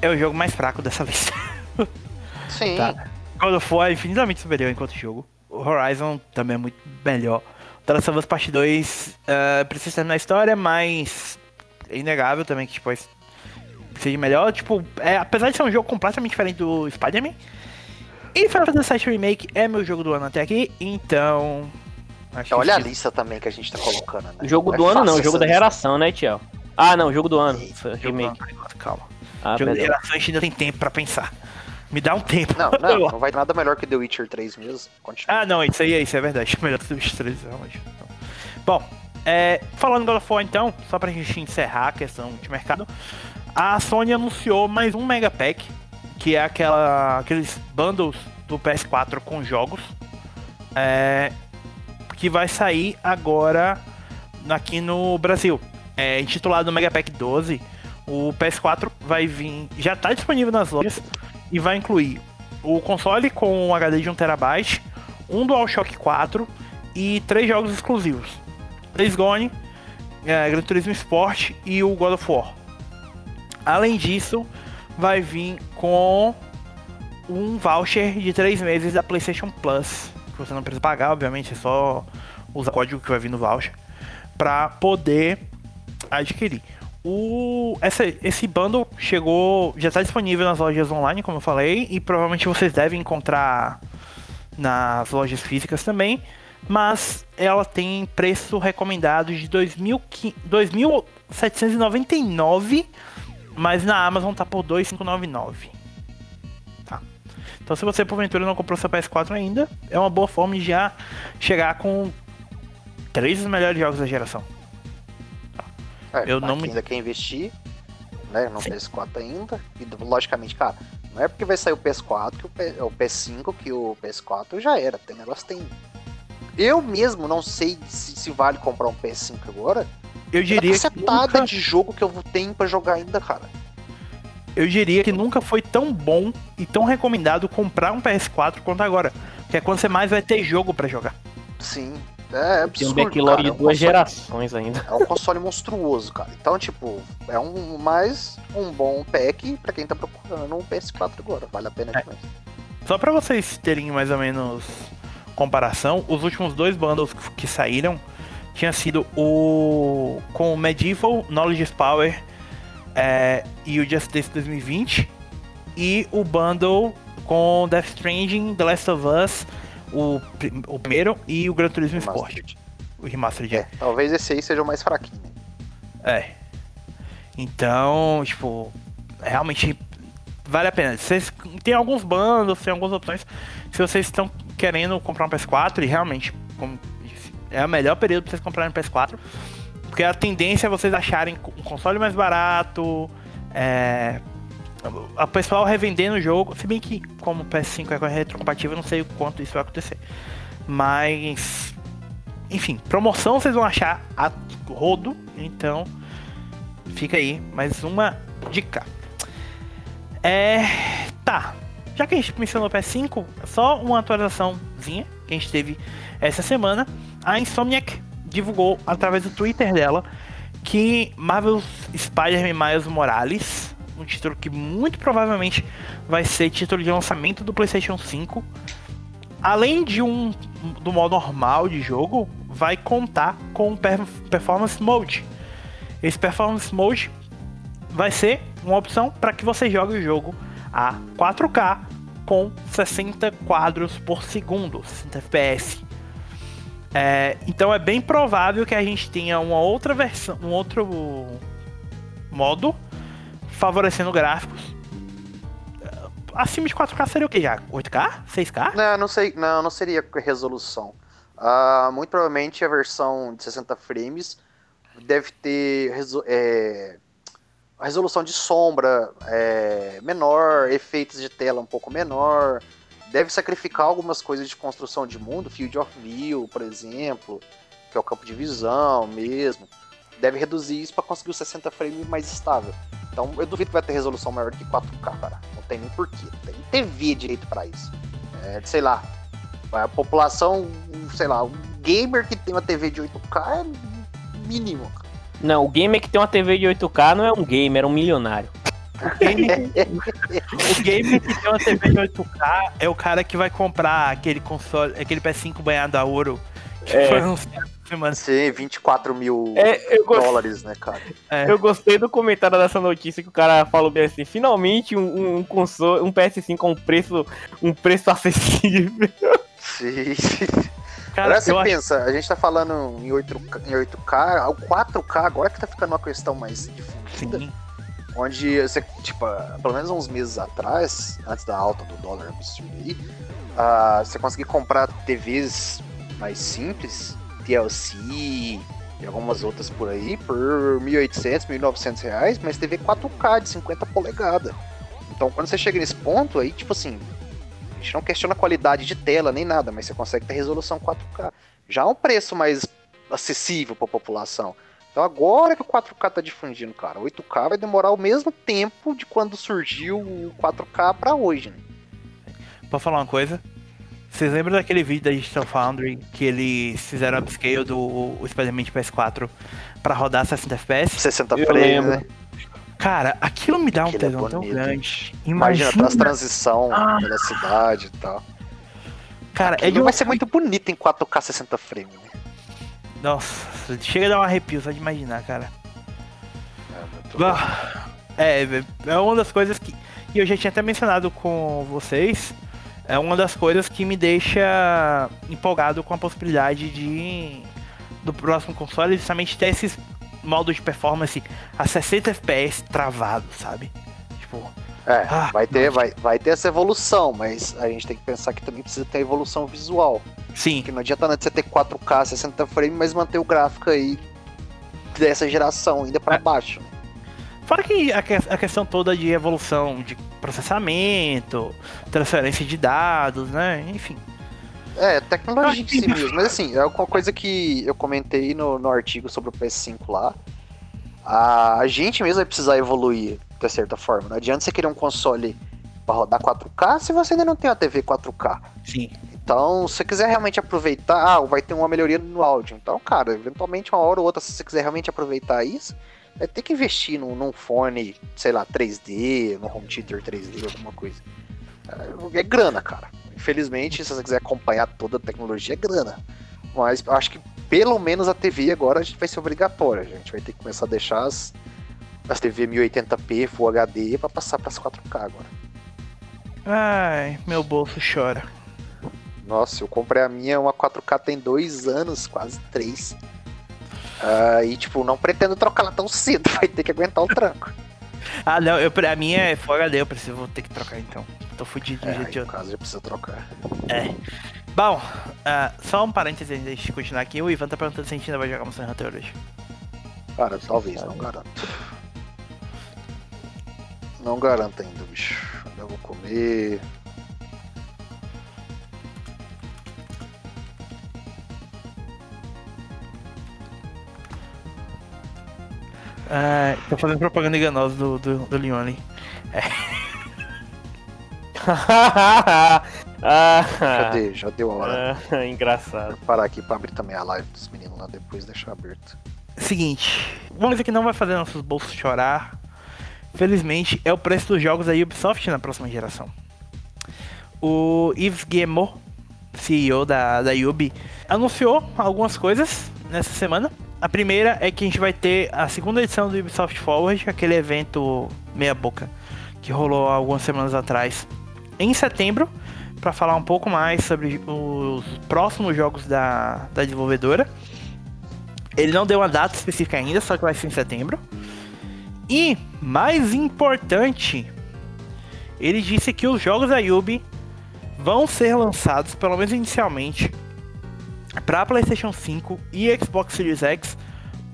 é o jogo mais fraco dessa lista. Sim. Tá. God of War é infinitamente superior enquanto jogo. O Horizon também é muito melhor. The Last of Us Part 2 uh, precisa terminar a história, mas é inegável também que tipo, seja melhor. Tipo, é, apesar de ser um jogo completamente diferente do Spider-Man. E Final Fantasy VII Remake é meu jogo do ano até aqui, então. então olha a lista também que a gente tá colocando, né? Jogo do é ano não, jogo da geração, né, Tiel? Ah, não, jogo do ano. Remake. Calma. Ah, jogo da geração a gente ainda tem tempo pra pensar. Me dá um tempo. Não, não, não vai nada melhor que The Witcher 3 mesmo. Continua. Ah, não, isso aí, isso é verdade. Melhor que The Witcher 3, realmente. Bom, é, falando God of War então, só pra gente encerrar a questão de mercado, a Sony anunciou mais um Mega Pack, que é aquela, aqueles bundles do PS4 com jogos, é, que vai sair agora aqui no Brasil. É, intitulado Mega Pack 12, o PS4 vai vir, já está disponível nas lojas e vai incluir o console com um HD de 1TB, um DualShock 4 e três jogos exclusivos: Days Gone, é, Gran Turismo Sport e o God of War. Além disso, vai vir com um voucher de três meses da PlayStation Plus. Que você não precisa pagar, obviamente, é só usar o código que vai vir no voucher para poder adquirir. O, essa, esse bundle chegou, já está disponível nas lojas online, como eu falei, e provavelmente vocês devem encontrar nas lojas físicas também, mas ela tem preço recomendado de 2.799, mas na Amazon tá por 2.599. Tá. Então se você porventura não comprou seu PS4 ainda, é uma boa forma de já chegar com três dos melhores jogos da geração. É, eu não me... ainda quer investir, né? No Sim. PS4 ainda. E logicamente, cara, não é porque vai sair o PS4 que o, P... o PS5 que o PS4 já era. Tem negócio tem. Eu mesmo não sei se, se vale comprar um PS5 agora. Eu diria que nunca... de jogo que eu tenho para jogar ainda, cara. Eu diria que nunca foi tão bom e tão recomendado comprar um PS4 quanto agora. Que é quando você mais vai ter jogo para jogar. Sim, é, é absurdo, Tem um backlog cara, de é duas console, gerações ainda. É um console monstruoso, cara. Então, tipo, é um mais um bom pack para quem tá procurando um PS4 agora. Vale a pena é. demais. Só para vocês terem mais ou menos comparação, os últimos dois bundles que saíram tinha sido o com o Medieval, Knowledge Power é, e o Justice 2020 e o bundle com Death Stranding, The Last of Us o, o primeiro e o Gran Turismo Sport. O Remastered. É, talvez esse aí seja o mais fraquinho. É. Então, tipo, realmente vale a pena. Vocês tem alguns bandos, tem algumas opções. Se vocês estão querendo comprar um PS4 e realmente como, é o melhor período para vocês comprarem um PS4, porque a tendência é vocês acharem um console mais barato, é, a pessoal revendendo o jogo, se bem que como o PS5 é retrocompatível, não sei o quanto isso vai acontecer. Mas enfim, promoção vocês vão achar a rodo, então fica aí mais uma dica. É, tá. Já que a gente mencionou o PS5, só uma atualizaçãozinha que a gente teve essa semana. A Insomniac divulgou através do Twitter dela que Marvel's Spider-Man Miles Morales um título que muito provavelmente vai ser título de lançamento do PlayStation 5. Além de um do modo normal de jogo, vai contar com Performance Mode. Esse Performance Mode vai ser uma opção para que você jogue o jogo a 4K com 60 quadros por segundo, 60 FPS. É, então é bem provável que a gente tenha uma outra versão, um outro modo favorecendo gráficos. Acima de 4K seria o que já? 8K? 6K? Não, não sei, não, não seria resolução. Uh, muito provavelmente a versão de 60 frames deve ter é, a resolução de sombra é, menor, efeitos de tela um pouco menor, deve sacrificar algumas coisas de construção de mundo, field of view, por exemplo, que é o campo de visão mesmo. Deve reduzir isso para conseguir os 60 frames mais estável. Então eu duvido que vai ter resolução maior do que 4K, cara. Não tem nem porquê. Não tem TV direito para isso. É, sei lá. A população, sei lá, um gamer que tem uma TV de 8K é mínimo. Não, o gamer que tem uma TV de 8K não é um gamer, é um milionário. O gamer, o gamer que tem uma TV de 8K é o cara que vai comprar aquele console, aquele PS5 banhado a ouro é. foi anunciado semana. Sim, 24 mil é, dólares, né, cara? É. Eu gostei do comentário dessa notícia que o cara falou bem assim: finalmente um, um console, um PS5 com um preço, um preço acessível. Sim. Cara, agora você pensa, acho... a gente tá falando em 8K, em 8K, o 4K agora que tá ficando uma questão mais difundida. Sim. Onde você, tipo, pelo menos uns meses atrás, antes da alta do dólar absurdo aí, uh, você conseguia comprar TVs mais simples TLC e algumas outras por aí por 1.800, 1.900 reais, mas TV 4K de 50 polegadas. Então quando você chega nesse ponto aí, tipo assim, a gente não questiona a qualidade de tela nem nada, mas você consegue ter resolução 4K. Já é um preço mais acessível para a população. Então agora que o 4K tá difundindo, cara, 8K vai demorar o mesmo tempo de quando surgiu o 4K para hoje, né? Pra falar uma coisa, Vocês lembram daquele vídeo da Digital Foundry que eles fizeram upscale do Spider-Man de PS4 pra rodar 60 FPS? 60 frames, né? Cara, aquilo me dá um aquilo é tesão é tão grande. Imagina, Imagina as transição ah. pela cidade e tal. Cara, aquilo é de... vai ser muito bonito em 4K 60 frames, né? Nossa, chega a dar um arrepio só de imaginar, cara. É, é, é uma das coisas que. E eu já tinha até mencionado com vocês. É uma das coisas que me deixa empolgado com a possibilidade de. Do próximo console justamente ter esses modos de performance a 60 FPS travado, sabe? Tipo. É, ah, vai, ter, vai, vai ter essa evolução, mas a gente tem que pensar que também precisa ter evolução visual. Sim. Que não adianta nada você ter 4K 60 frames, mas manter o gráfico aí dessa geração ainda para é. baixo. Fora que a, que a, questão toda de evolução de processamento, transferência de dados, né? Enfim. É, tecnologia em si mesmo. Mas assim, é uma coisa que eu comentei no, no artigo sobre o PS5 lá. A, a gente mesmo vai precisar evoluir, de certa forma. Não adianta você querer um console para rodar 4K se você ainda não tem uma TV 4K. Sim. Então, se você quiser realmente aproveitar, ah, vai ter uma melhoria no áudio. Então, cara, eventualmente uma hora ou outra, se você quiser realmente aproveitar isso, é ter que investir num, num, fone, sei lá, 3D, no home theater 3D, alguma coisa. É, é, grana, cara. Infelizmente, se você quiser acompanhar toda a tecnologia, é grana. Mas eu acho que pelo menos a TV agora a gente vai ser obrigatória. A gente vai ter que começar a deixar as, as TV 1080p, Full HD para passar para as 4K agora. Ai, meu bolso chora. Nossa, eu comprei a minha, uma 4K tem dois anos, quase três. Uh, e, tipo, não pretendo trocar ela tão cedo, vai ter que aguentar o tranco. ah, não, eu, a minha é Full HD, eu preciso vou ter que trocar então. Tô fudido de é, jeito de outro. caso, já precisa trocar. É. Bom, uh, só um parênteses antes de continuar aqui. O Ivan tá perguntando se a gente ainda vai jogar Monster Hunter hoje. Cara, talvez, não garanto. Não garanto ainda, bicho. Eu vou comer. Ah, tô fazendo propaganda enganosa do, do, do Leone. É. ah, Cadê? Já deu a hora. Ah, engraçado. Vou parar aqui pra abrir também a live dos meninos lá depois, deixar aberto. Seguinte, uma coisa que não vai fazer nossos bolsos chorar, felizmente, é o preço dos jogos da Ubisoft na próxima geração. O Yves Guillemot, CEO da, da Ubi, anunciou algumas coisas nessa semana. A primeira é que a gente vai ter a segunda edição do Ubisoft Forward, aquele evento meia boca que rolou algumas semanas atrás, em setembro, para falar um pouco mais sobre os próximos jogos da, da desenvolvedora. Ele não deu uma data específica ainda, só que vai ser em setembro. E, mais importante, ele disse que os jogos da Ubi vão ser lançados, pelo menos inicialmente, para PlayStation 5 e Xbox Series X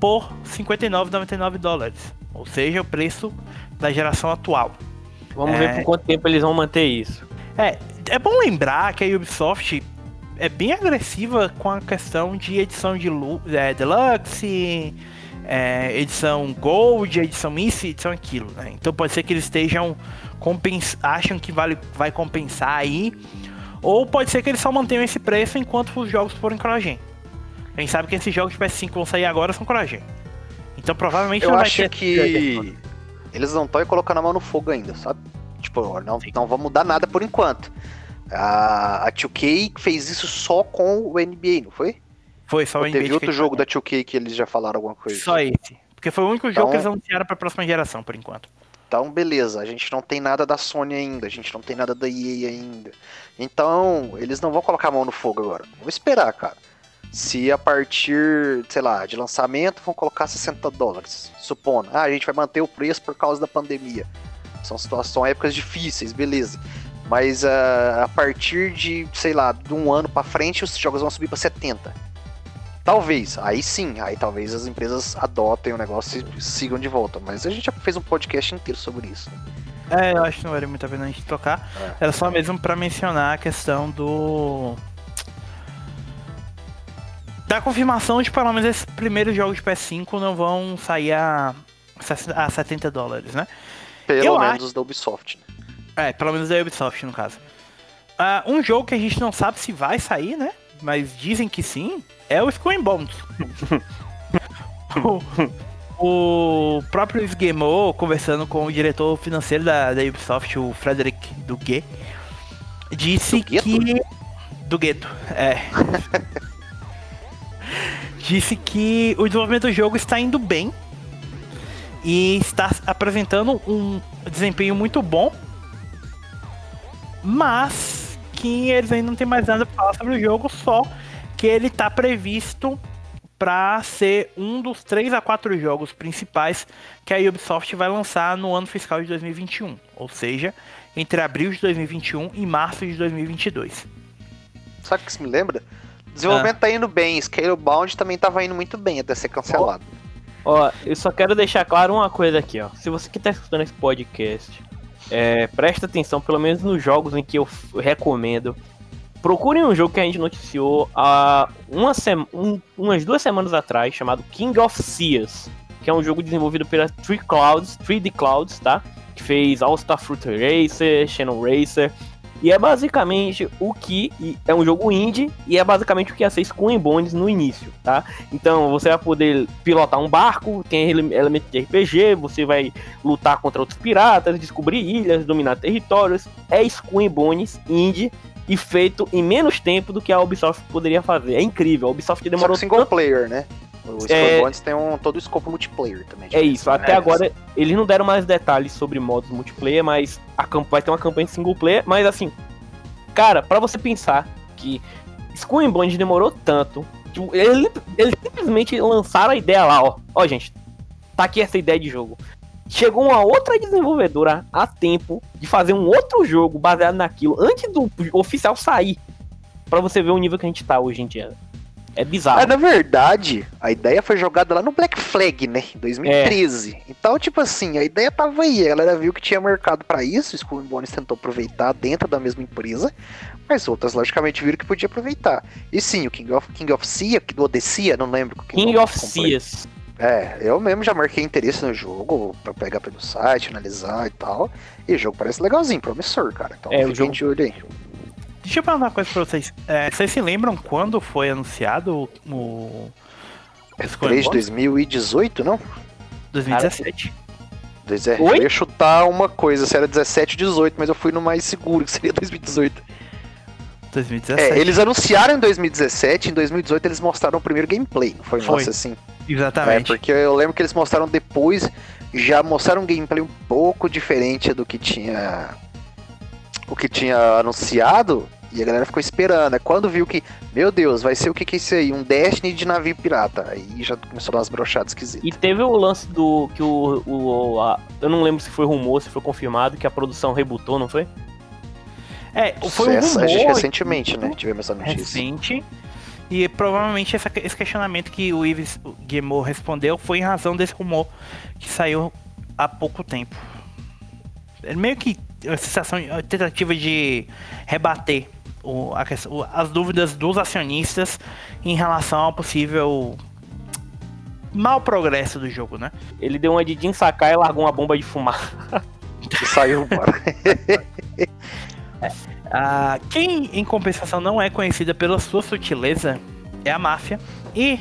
por 59,99 dólares, ou seja, o preço da geração atual. Vamos é... ver por quanto tempo eles vão manter isso. É, é bom lembrar que a Ubisoft é bem agressiva com a questão de edição de é, Deluxe, é, edição Gold, edição isso, edição aquilo, né? Então pode ser que eles estejam acham que vale, vai compensar aí ou pode ser que eles só mantenham esse preço enquanto os jogos forem CrossGen. A gente sabe que esses jogos de PS5 vão sair agora são CrossGen. Então provavelmente Eu não vai acho ter que eles não estão colocando a mão no fogo ainda, sabe? Tipo, não, não vão mudar nada por enquanto. A, a 2K fez isso só com o NBA, não foi? Foi, só Ou o NBA. Teve outro jogo da 2K que eles já falaram alguma coisa. Só esse. Porque foi o único então, beleza, a gente não tem nada da Sony ainda, a gente não tem nada da EA ainda. Então, eles não vão colocar a mão no fogo agora. Vamos esperar, cara. Se a partir, sei lá, de lançamento vão colocar 60 dólares, supondo. Ah, a gente vai manter o preço por causa da pandemia. São situações, épocas difíceis, beleza. Mas uh, a partir de, sei lá, de um ano para frente, os jogos vão subir para 70. Talvez, aí sim, aí talvez as empresas adotem o negócio e sigam de volta. Mas a gente já fez um podcast inteiro sobre isso. É, eu acho que não vale muito a pena a gente tocar. É. Era só mesmo para mencionar a questão do. Da confirmação de pelo menos esses primeiros jogos de PS5 não vão sair a, a 70 dólares, né? Pelo eu menos acho... da Ubisoft. Né? É, pelo menos da Ubisoft no caso. Uh, um jogo que a gente não sabe se vai sair, né? Mas dizem que sim, é o Skull Bones. o, o próprio Sgemo, conversando com o diretor financeiro da, da Ubisoft, o Frederick Duguet, disse do que. Do gueto, é. disse que o desenvolvimento do jogo está indo bem e está apresentando um desempenho muito bom, mas que eles ainda não tem mais nada para falar sobre o jogo, só que ele está previsto para ser um dos 3 a 4 jogos principais que a Ubisoft vai lançar no ano fiscal de 2021, ou seja, entre abril de 2021 e março de 2022. Sabe o que isso me lembra? O desenvolvimento ah. tá indo bem, Scalebound também tava indo muito bem até ser cancelado. Ó, eu só quero deixar claro uma coisa aqui, ó. Se você que tá escutando esse podcast, é, presta atenção, pelo menos nos jogos em que eu recomendo. Procurem um jogo que a gente noticiou há uma um, umas duas semanas atrás, chamado King of Seas, que é um jogo desenvolvido pela Three Clouds, 3D Clouds, tá? Que fez All Star Fruit Racer, Channel Racer, e é basicamente o que é um jogo indie e é basicamente o que ia ser Skull Bones no início, tá? Então você vai poder pilotar um barco, tem elementos de RPG, você vai lutar contra outros piratas, descobrir ilhas, dominar territórios. É Skull Bones indie e feito em menos tempo do que a Ubisoft poderia fazer. É incrível. A Ubisoft demorou single tanto... player, né? O é... Bones tem um, todo o escopo multiplayer também. É isso, até é agora eles não deram mais detalhes sobre modos multiplayer, mas a vai ter uma campanha single player, mas assim, cara, para você pensar que Skull Bones demorou tanto, tipo, ele, eles simplesmente lançaram a ideia lá, ó, ó gente, tá aqui essa ideia de jogo. Chegou uma outra desenvolvedora a tempo de fazer um outro jogo baseado naquilo antes do oficial sair. para você ver o nível que a gente tá hoje em dia. É bizarro. É, na verdade, a ideia foi jogada lá no Black Flag, né? Em 2013. É. Então, tipo assim, a ideia tava aí. A galera viu que tinha mercado para isso. O Skull Bones tentou aproveitar dentro da mesma empresa. Mas outras, logicamente, viram que podia aproveitar. E sim, o King of, King of Sea, do Odessia, não lembro. King, King of Seas. É, eu mesmo já marquei interesse no jogo, pra pegar pelo site, analisar e tal. E o jogo parece legalzinho, promissor, cara. Então, é, o jogo... de olho aí. Deixa eu perguntar uma coisa pra vocês. É, vocês se lembram quando foi anunciado o. É 3 de 2018, não? 2017. É, eu ia chutar uma coisa, se era 17 ou 18, mas eu fui no mais seguro, que seria 2018. 2017. É, eles anunciaram em 2017, em 2018 eles mostraram o primeiro gameplay, não foi, foi. nossa assim? Exatamente. É, porque eu lembro que eles mostraram depois, já mostraram um gameplay um pouco diferente do que tinha o que tinha anunciado e a galera ficou esperando. É quando viu que, meu Deus, vai ser o que que é isso aí? Um Destiny de navio pirata. Aí já começou a dar umas brochadas esquisitas. E teve o lance do que o. o a, eu não lembro se foi rumor, se foi confirmado, que a produção rebutou, não foi? É, foi um rumor. recentemente, né? Tivemos essa notícia. Recente. E provavelmente essa, esse questionamento que o Ives Guillemot respondeu foi em razão desse rumor que saiu há pouco tempo. Ele meio que a sensação, a tentativa de rebater o, a, o, as dúvidas dos acionistas em relação ao possível mau progresso do jogo, né? Ele deu uma de Jin Sakai e largou uma bomba de fumar. e saiu embora. ah, quem, em compensação, não é conhecida pela sua sutileza é a máfia. E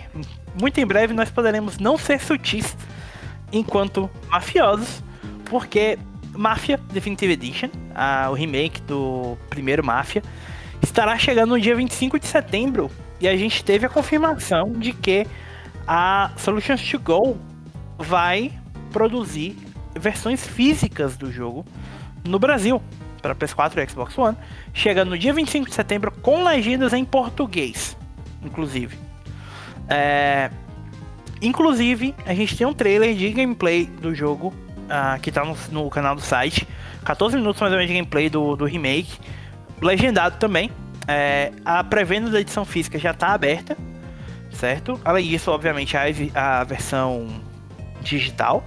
muito em breve nós poderemos não ser sutis enquanto mafiosos, porque Mafia Definitive Edition, a, o remake do primeiro Mafia, estará chegando no dia 25 de setembro. E a gente teve a confirmação de que a Solutions to Go vai produzir versões físicas do jogo no Brasil para PS4 e Xbox One, chegando no dia 25 de setembro com legendas em português, inclusive. É... Inclusive, a gente tem um trailer de gameplay do jogo uh, que tá no, no, canal do site. 14 minutos mais ou menos de gameplay do, do remake. Legendado também. É, a pré-venda da edição física já está aberta, certo? Além disso, obviamente, a, a versão digital.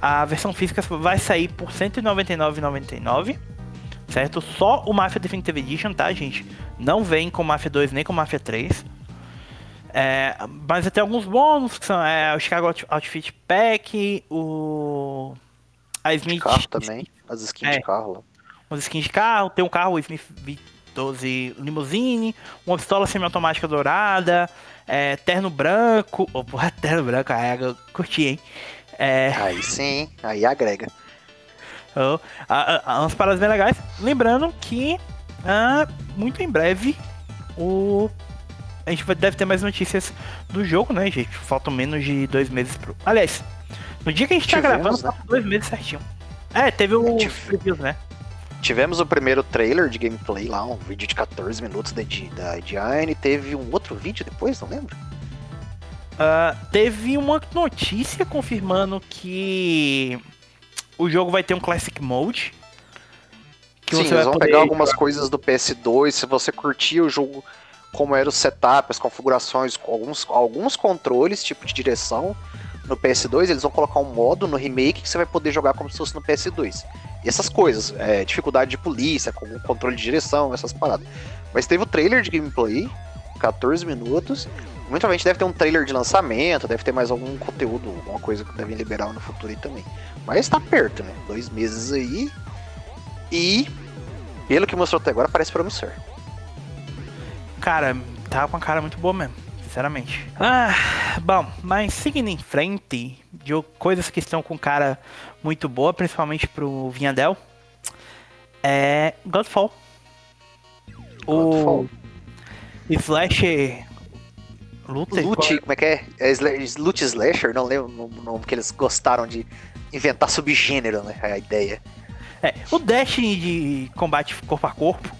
A versão física vai sair por R$ 199,99, certo? Só o Mafia Definitive Edition, tá, gente? Não vem com Mafia 2 nem com Mafia 3. É, mas tem alguns bônus, que são é, o Chicago Outfit Pack, o a Smith. De carro também. As skins é, de carro lá. As skins de carro, tem um carro, o Smith 12 Limousine, uma pistola semiautomática dourada, é, terno branco. Oh, porra, terno branco, aí eu curti, hein? É... Aí sim, aí agrega. Oh, umas paradas bem legais. Lembrando que ah, muito em breve o. A gente deve ter mais notícias do jogo, né, gente? Faltam menos de dois meses pro. Aliás, no dia que a gente Tivemos, tá gravando, né? dois meses certinho. É, teve o né? Tivemos o primeiro trailer de gameplay lá, um vídeo de 14 minutos da, da. Teve um outro vídeo depois, não lembro? Uh, teve uma notícia confirmando que o jogo vai ter um Classic Mode. Sim, eles vão pegar algumas coisas do PS2. Se você curtir o jogo, como era o setup, as configurações, alguns, alguns controles, tipo de direção, no PS2, eles vão colocar um modo no remake que você vai poder jogar como se fosse no PS2. E essas coisas, é, dificuldade de polícia, com controle de direção, essas paradas. Mas teve o trailer de gameplay, 14 minutos. Muito provavelmente deve ter um trailer de lançamento, deve ter mais algum conteúdo, alguma coisa que devem liberar no futuro aí também. Mas tá perto, né? Dois meses aí. E, pelo que mostrou até agora, parece promissor. Cara, tá com uma cara muito boa mesmo sinceramente. Ah, bom, mas seguindo em frente, de coisas que estão com cara muito boa, principalmente pro Vinhadel, é Godfall. O Slash Lute, Lute como é que é? é Lute Slasher, não lembro o nome que eles gostaram de inventar subgênero, né? A ideia. É, o Dash de combate corpo a corpo.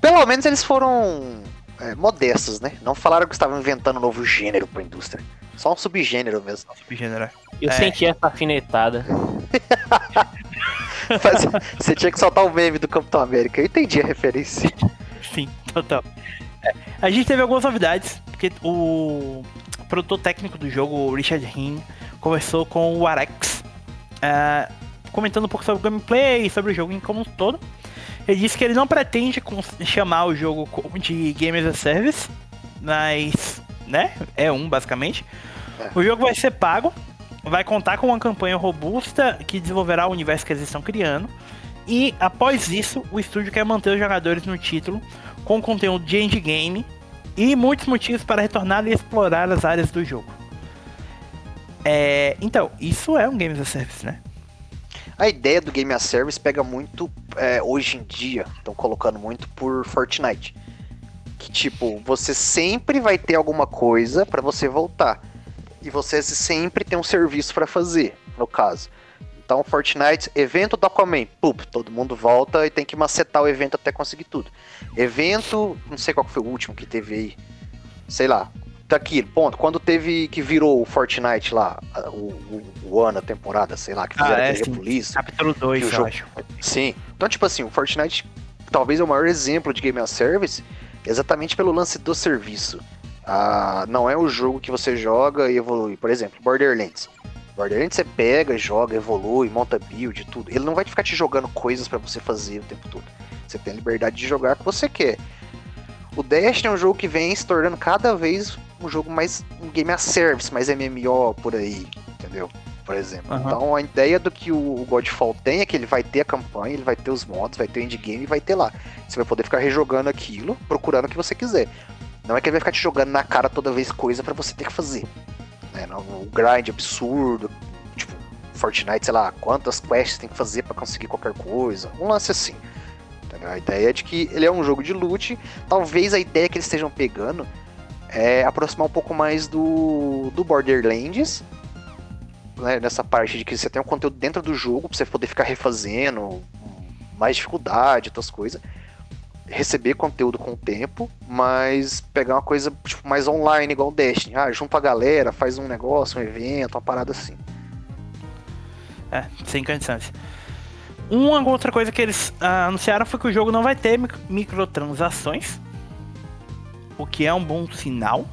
Pelo menos eles foram é, modestos, né? Não falaram que estavam inventando um novo gênero pra indústria. Só um subgênero mesmo. Subgênero. É. Eu é. senti essa afinetada. Você tinha que soltar o meme do Capitão América. Eu entendi a referência. Sim, total. É. A gente teve algumas novidades, porque o produtor técnico do jogo, o Richard Hinn, conversou com o Arex, uh, comentando um pouco sobre o gameplay, sobre o jogo como um todo. Ele disse que ele não pretende chamar o jogo de Game as a Service, mas, né, é um basicamente. É. O jogo vai ser pago, vai contar com uma campanha robusta que desenvolverá o universo que eles estão criando. E após isso, o estúdio quer manter os jogadores no título com conteúdo de endgame e muitos motivos para retornar e explorar as áreas do jogo. É, então, isso é um Game as a Service, né? A ideia do Game as Service pega muito é, hoje em dia, estão colocando muito por Fortnite. Que tipo, você sempre vai ter alguma coisa para você voltar. E você sempre tem um serviço para fazer, no caso. Então, Fortnite, evento do Aquaman, pup, todo mundo volta e tem que macetar o evento até conseguir tudo. Evento, não sei qual foi o último que teve aí, sei lá, Daqui, ponto. Quando teve que virou o Fortnite lá, o, o, o ano, a temporada, sei lá, que fizeram ah, é, a polícia. Capítulo 2, eu jogo... acho. Sim. Então, tipo assim, o Fortnite talvez é o maior exemplo de game as service, exatamente pelo lance do serviço. Ah, não é o jogo que você joga e evolui. Por exemplo, Borderlands. Borderlands você pega, joga, evolui, monta build, tudo. Ele não vai ficar te jogando coisas para você fazer o tempo todo. Você tem a liberdade de jogar o que você quer. O Destiny é um jogo que vem se tornando cada vez um jogo mais um game a service, mais MMO por aí, entendeu? Por exemplo. Uhum. Então a ideia do que o Godfall tem é que ele vai ter a campanha, ele vai ter os mods, vai ter o endgame e vai ter lá. Você vai poder ficar rejogando aquilo, procurando o que você quiser. Não é que ele vai ficar te jogando na cara toda vez coisa para você ter que fazer. Né? O grind absurdo, tipo, Fortnite, sei lá, quantas quests tem que fazer para conseguir qualquer coisa. Um lance assim. A ideia é de que ele é um jogo de loot. Talvez a ideia que eles estejam pegando é aproximar um pouco mais do, do Borderlands, né, nessa parte de que você tem um conteúdo dentro do jogo pra você poder ficar refazendo, mais dificuldade, outras coisas. Receber conteúdo com o tempo, mas pegar uma coisa tipo, mais online, igual o Destiny. Ah, junta a galera, faz um negócio, um evento, uma parada assim. É, sem condições. Uma outra coisa que eles ah, anunciaram foi que o jogo não vai ter microtransações o que é um bom sinal.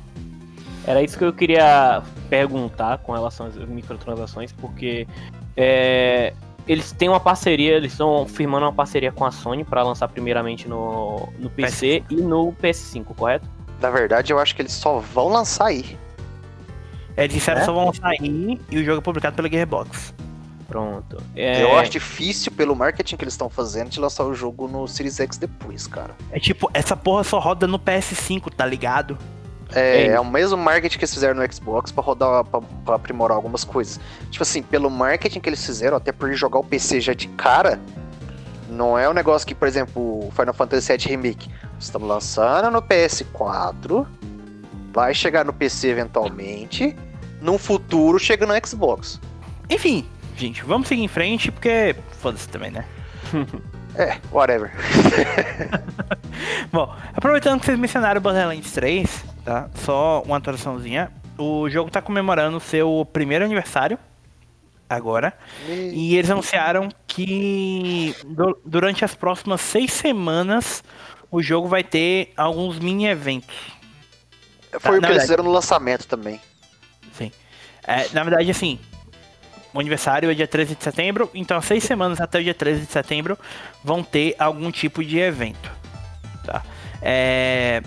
Era isso que eu queria perguntar com relação às microtransações, porque é, eles têm uma parceria, eles estão firmando uma parceria com a Sony para lançar primeiramente no, no PC PS5. e no PS5, correto? Na verdade, eu acho que eles só vão lançar aí. É, eles disseram é? que só vão lançar aí e o jogo é publicado pela Gearbox. Pronto. É... Eu acho difícil, pelo marketing que eles estão fazendo, de lançar o jogo no Series X depois, cara. É tipo, essa porra só roda no PS5, tá ligado? É, é, o mesmo marketing que eles fizeram no Xbox para rodar, pra, pra, aprimorar algumas coisas. Tipo assim, pelo marketing que eles fizeram, até por jogar o PC já de cara, não é um negócio que, por exemplo, o Final Fantasy VII Remake. Estamos lançando no PS4, vai chegar no PC eventualmente, num futuro chega no Xbox. Enfim, gente, vamos seguir em frente, porque foda-se também, né? É, whatever. Bom, aproveitando que vocês mencionaram Borderlands 3, tá? Só uma atualizaçãozinha. O jogo tá comemorando seu primeiro aniversário agora. E, e eles anunciaram que do, durante as próximas seis semanas o jogo vai ter alguns mini eventos. Foi tá? o que eles fizeram no lançamento também. Sim. É, na verdade, assim, o aniversário é dia 13 de setembro, então seis semanas até o dia 13 de setembro vão ter algum tipo de evento. Tá? É...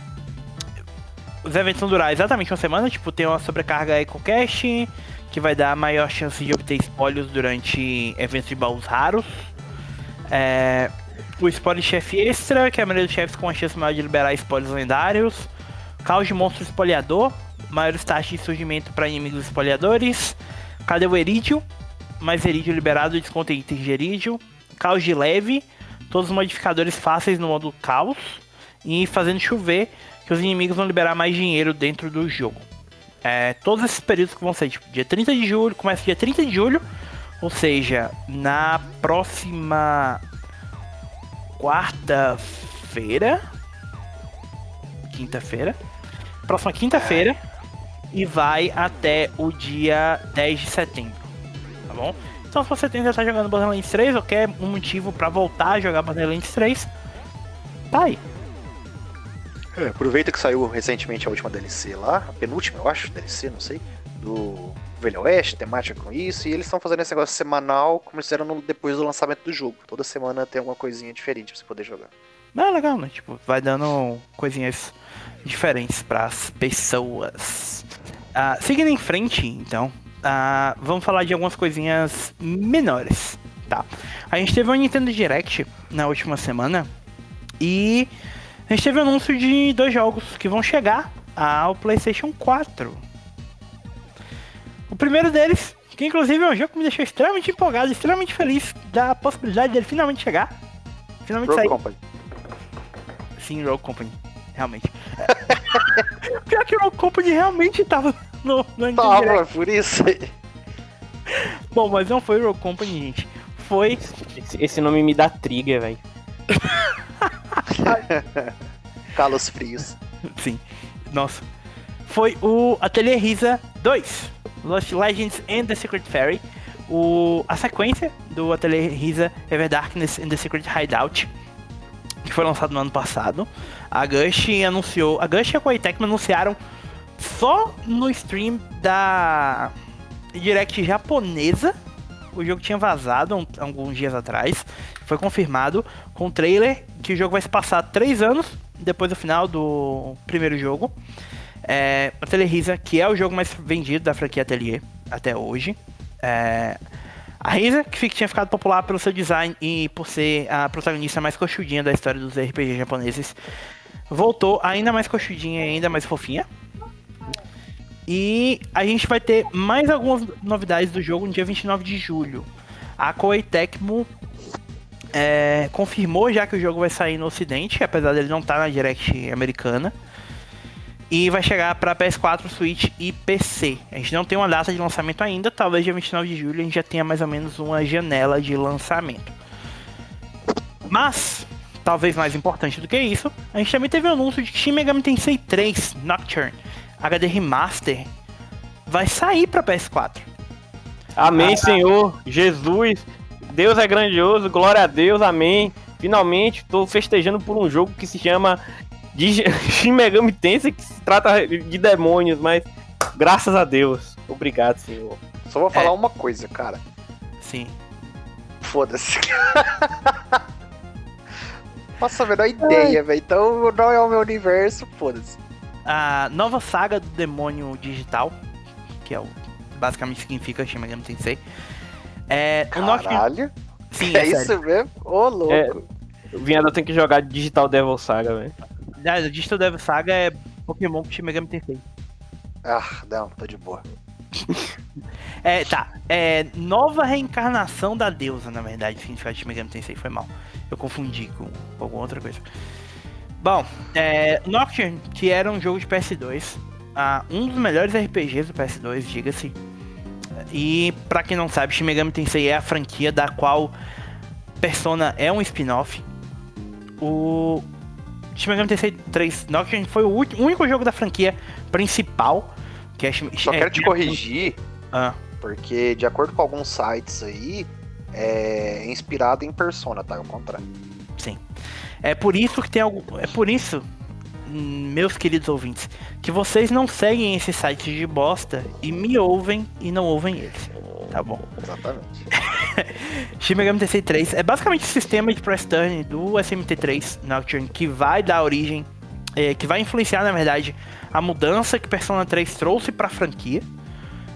Os eventos vão durar exatamente uma semana, tipo, tem uma sobrecarga EcoCache, que vai dar maior chance de obter espólios durante eventos de baús raros. É... O spoiler chefe extra, que é a maioria dos chefes com a chance maior de liberar espólios lendários. Caos de monstro espolhador, maiores taxas de surgimento para inimigos espolhadores. Cadê o Erídio? Mais Erídio liberado, desconta itens de Erídio. Caos de leve, todos os modificadores fáceis no modo caos. E fazendo chover, que os inimigos vão liberar mais dinheiro dentro do jogo. É, todos esses períodos que vão ser tipo, dia 30 de julho, começa dia 30 de julho, ou seja, na próxima quarta-feira, quinta-feira, próxima quinta-feira, e vai até o dia 10 de setembro, tá bom? Então se você ainda tá jogando Borderlands 3 ou quer um motivo para voltar a jogar Borderlands 3, tá aí. É, aproveita que saiu recentemente a última DLC lá, a penúltima, eu acho, DLC, não sei, do Velho Oeste, temática com isso, e eles estão fazendo esse negócio semanal, como eles fizeram no, depois do lançamento do jogo. Toda semana tem alguma coisinha diferente pra você poder jogar. Ah, legal, né? Tipo, vai dando coisinhas diferentes para as pessoas. Uh, seguindo em frente, então, uh, vamos falar de algumas coisinhas menores, tá? A gente teve um Nintendo Direct na última semana e a gente teve o um anúncio de dois jogos que vão chegar ao PlayStation 4. O primeiro deles, que inclusive é um jogo que me deixou extremamente empolgado, extremamente feliz da possibilidade dele finalmente chegar. Finalmente Rogue sair. Company. Sim, Rogue Company, realmente. Pior que o Company realmente tava no, no Tava, por isso. Bom, mas não foi o Rogue Company, gente. Foi. Esse, esse nome me dá trigger, velho. Calos frios. Sim. Nossa. Foi o Atelier Risa 2. Lost Legends and the Secret Fairy. O, a sequência do Atelier Risa Ever Darkness and the Secret Hideout que foi lançado no ano passado. A Gush anunciou. A Gush e a Koei Tecmo anunciaram só no stream da Direct japonesa. O jogo tinha vazado um, alguns dias atrás. Foi confirmado com o trailer que o jogo vai se passar três anos depois do final do primeiro jogo. É, Atelier Risa, que é o jogo mais vendido da franquia Atelier até hoje. É, a Risa, que tinha ficado popular pelo seu design e por ser a protagonista mais coxudinha da história dos RPG japoneses, voltou ainda mais coxudinha e ainda mais fofinha. E a gente vai ter mais algumas novidades do jogo no dia 29 de julho. A Koei Tecmo é, confirmou já que o jogo vai sair no ocidente, apesar dele não estar tá na Direct americana. E vai chegar para PS4, Switch e PC. A gente não tem uma data de lançamento ainda, talvez dia 29 de julho a gente já tenha mais ou menos uma janela de lançamento. Mas, talvez mais importante do que isso, a gente também teve o anúncio de que Shin Megami Tensei 3 Nocturne HD Remaster vai sair para PS4. Amém, ah, Senhor. Jesus, Deus é grandioso, glória a Deus, amém. Finalmente estou festejando por um jogo que se chama de Shin Megami Tensei que se trata de demônios, mas graças a Deus. Obrigado, senhor. Só vou falar é. uma coisa, cara. Sim. Foda-se. Nossa, a menor ideia, velho. Então não é o meu universo, foda-se. A nova saga do demônio digital, que é o basicamente significa Shin Megami Tensei, É, Caralho. O Sim, é, é isso mesmo? Ô, louco. É, o Vinhada tem que jogar Digital Devil Saga, velho. É, Digital Devil Saga é Pokémon que Shin Megami Tensei. Ah, não, tô de boa. é, tá. É, nova reencarnação da deusa, na verdade, significado de Shin Megami Tensei. Foi mal. Eu confundi com, com alguma outra coisa. Bom, é, Nocturne, que era um jogo de PS2, ah, um dos melhores RPGs do PS2, diga-se. E para quem não sabe, Shin Megami Tensei é a franquia da qual Persona é um spin-off. O Shin Megami Tensei 3 Nocturne foi o único jogo da franquia principal. Que é, Só é, quero te corrigir, ah. porque de acordo com alguns sites aí, é inspirado em Persona, tá? Ao contrário. Sim. É por isso que tem algo. É por isso, meus queridos ouvintes, que vocês não seguem esses sites de bosta e me ouvem e não ouvem eles. Tá bom. Exatamente. Shin Megami Tensei 3 é basicamente o sistema de press turn do SMT3 Nocturne que vai dar origem, é, que vai influenciar na verdade a mudança que Persona 3 trouxe para a franquia,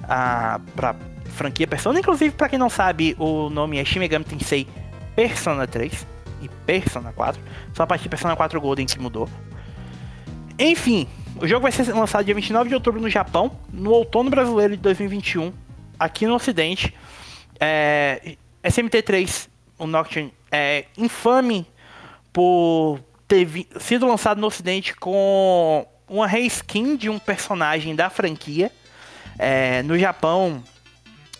a para franquia Persona, inclusive para quem não sabe, o nome é Shin Megami Tensei Persona 3 e Persona 4, só a partir de Persona 4 Golden que mudou. Enfim, o jogo vai ser lançado dia 29 de outubro no Japão, no outono brasileiro de 2021, aqui no Ocidente. É, SMT3, o Nocturne, é infame por ter sido lançado no Ocidente com uma reskin de um personagem da franquia. É, no Japão,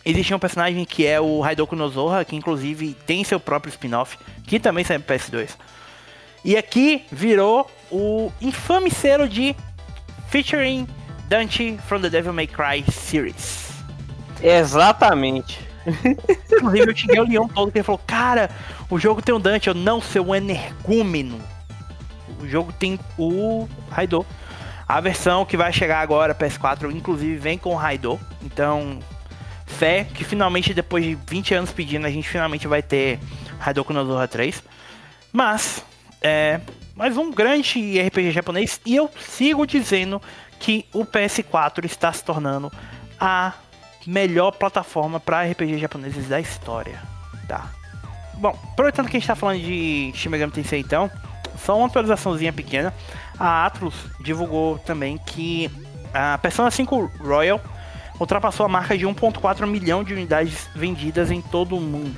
existe um personagem que é o Haidoku Nozoha, que inclusive tem seu próprio spin-off, que também sai no PS2. E aqui virou o infame selo de featuring Dante from the Devil May Cry series. Exatamente. Inclusive eu xinguei o Leon todo que ele falou, cara, o jogo tem um Dante, eu não, seu energúmeno. O jogo tem o Raido. A versão que vai chegar agora, PS4, inclusive vem com o Raido. Então, fé que finalmente, depois de 20 anos pedindo, a gente finalmente vai ter Raido com Nozora 3. Mas, é mais um grande RPG japonês e eu sigo dizendo que o PS4 está se tornando a melhor plataforma para RPG japoneses da história, tá? Bom, aproveitando que a gente está falando de Shin Megami Tensei então, só uma atualizaçãozinha pequena. A Atlus divulgou também que a Persona 5 Royal ultrapassou a marca de 1.4 milhão de unidades vendidas em todo o mundo.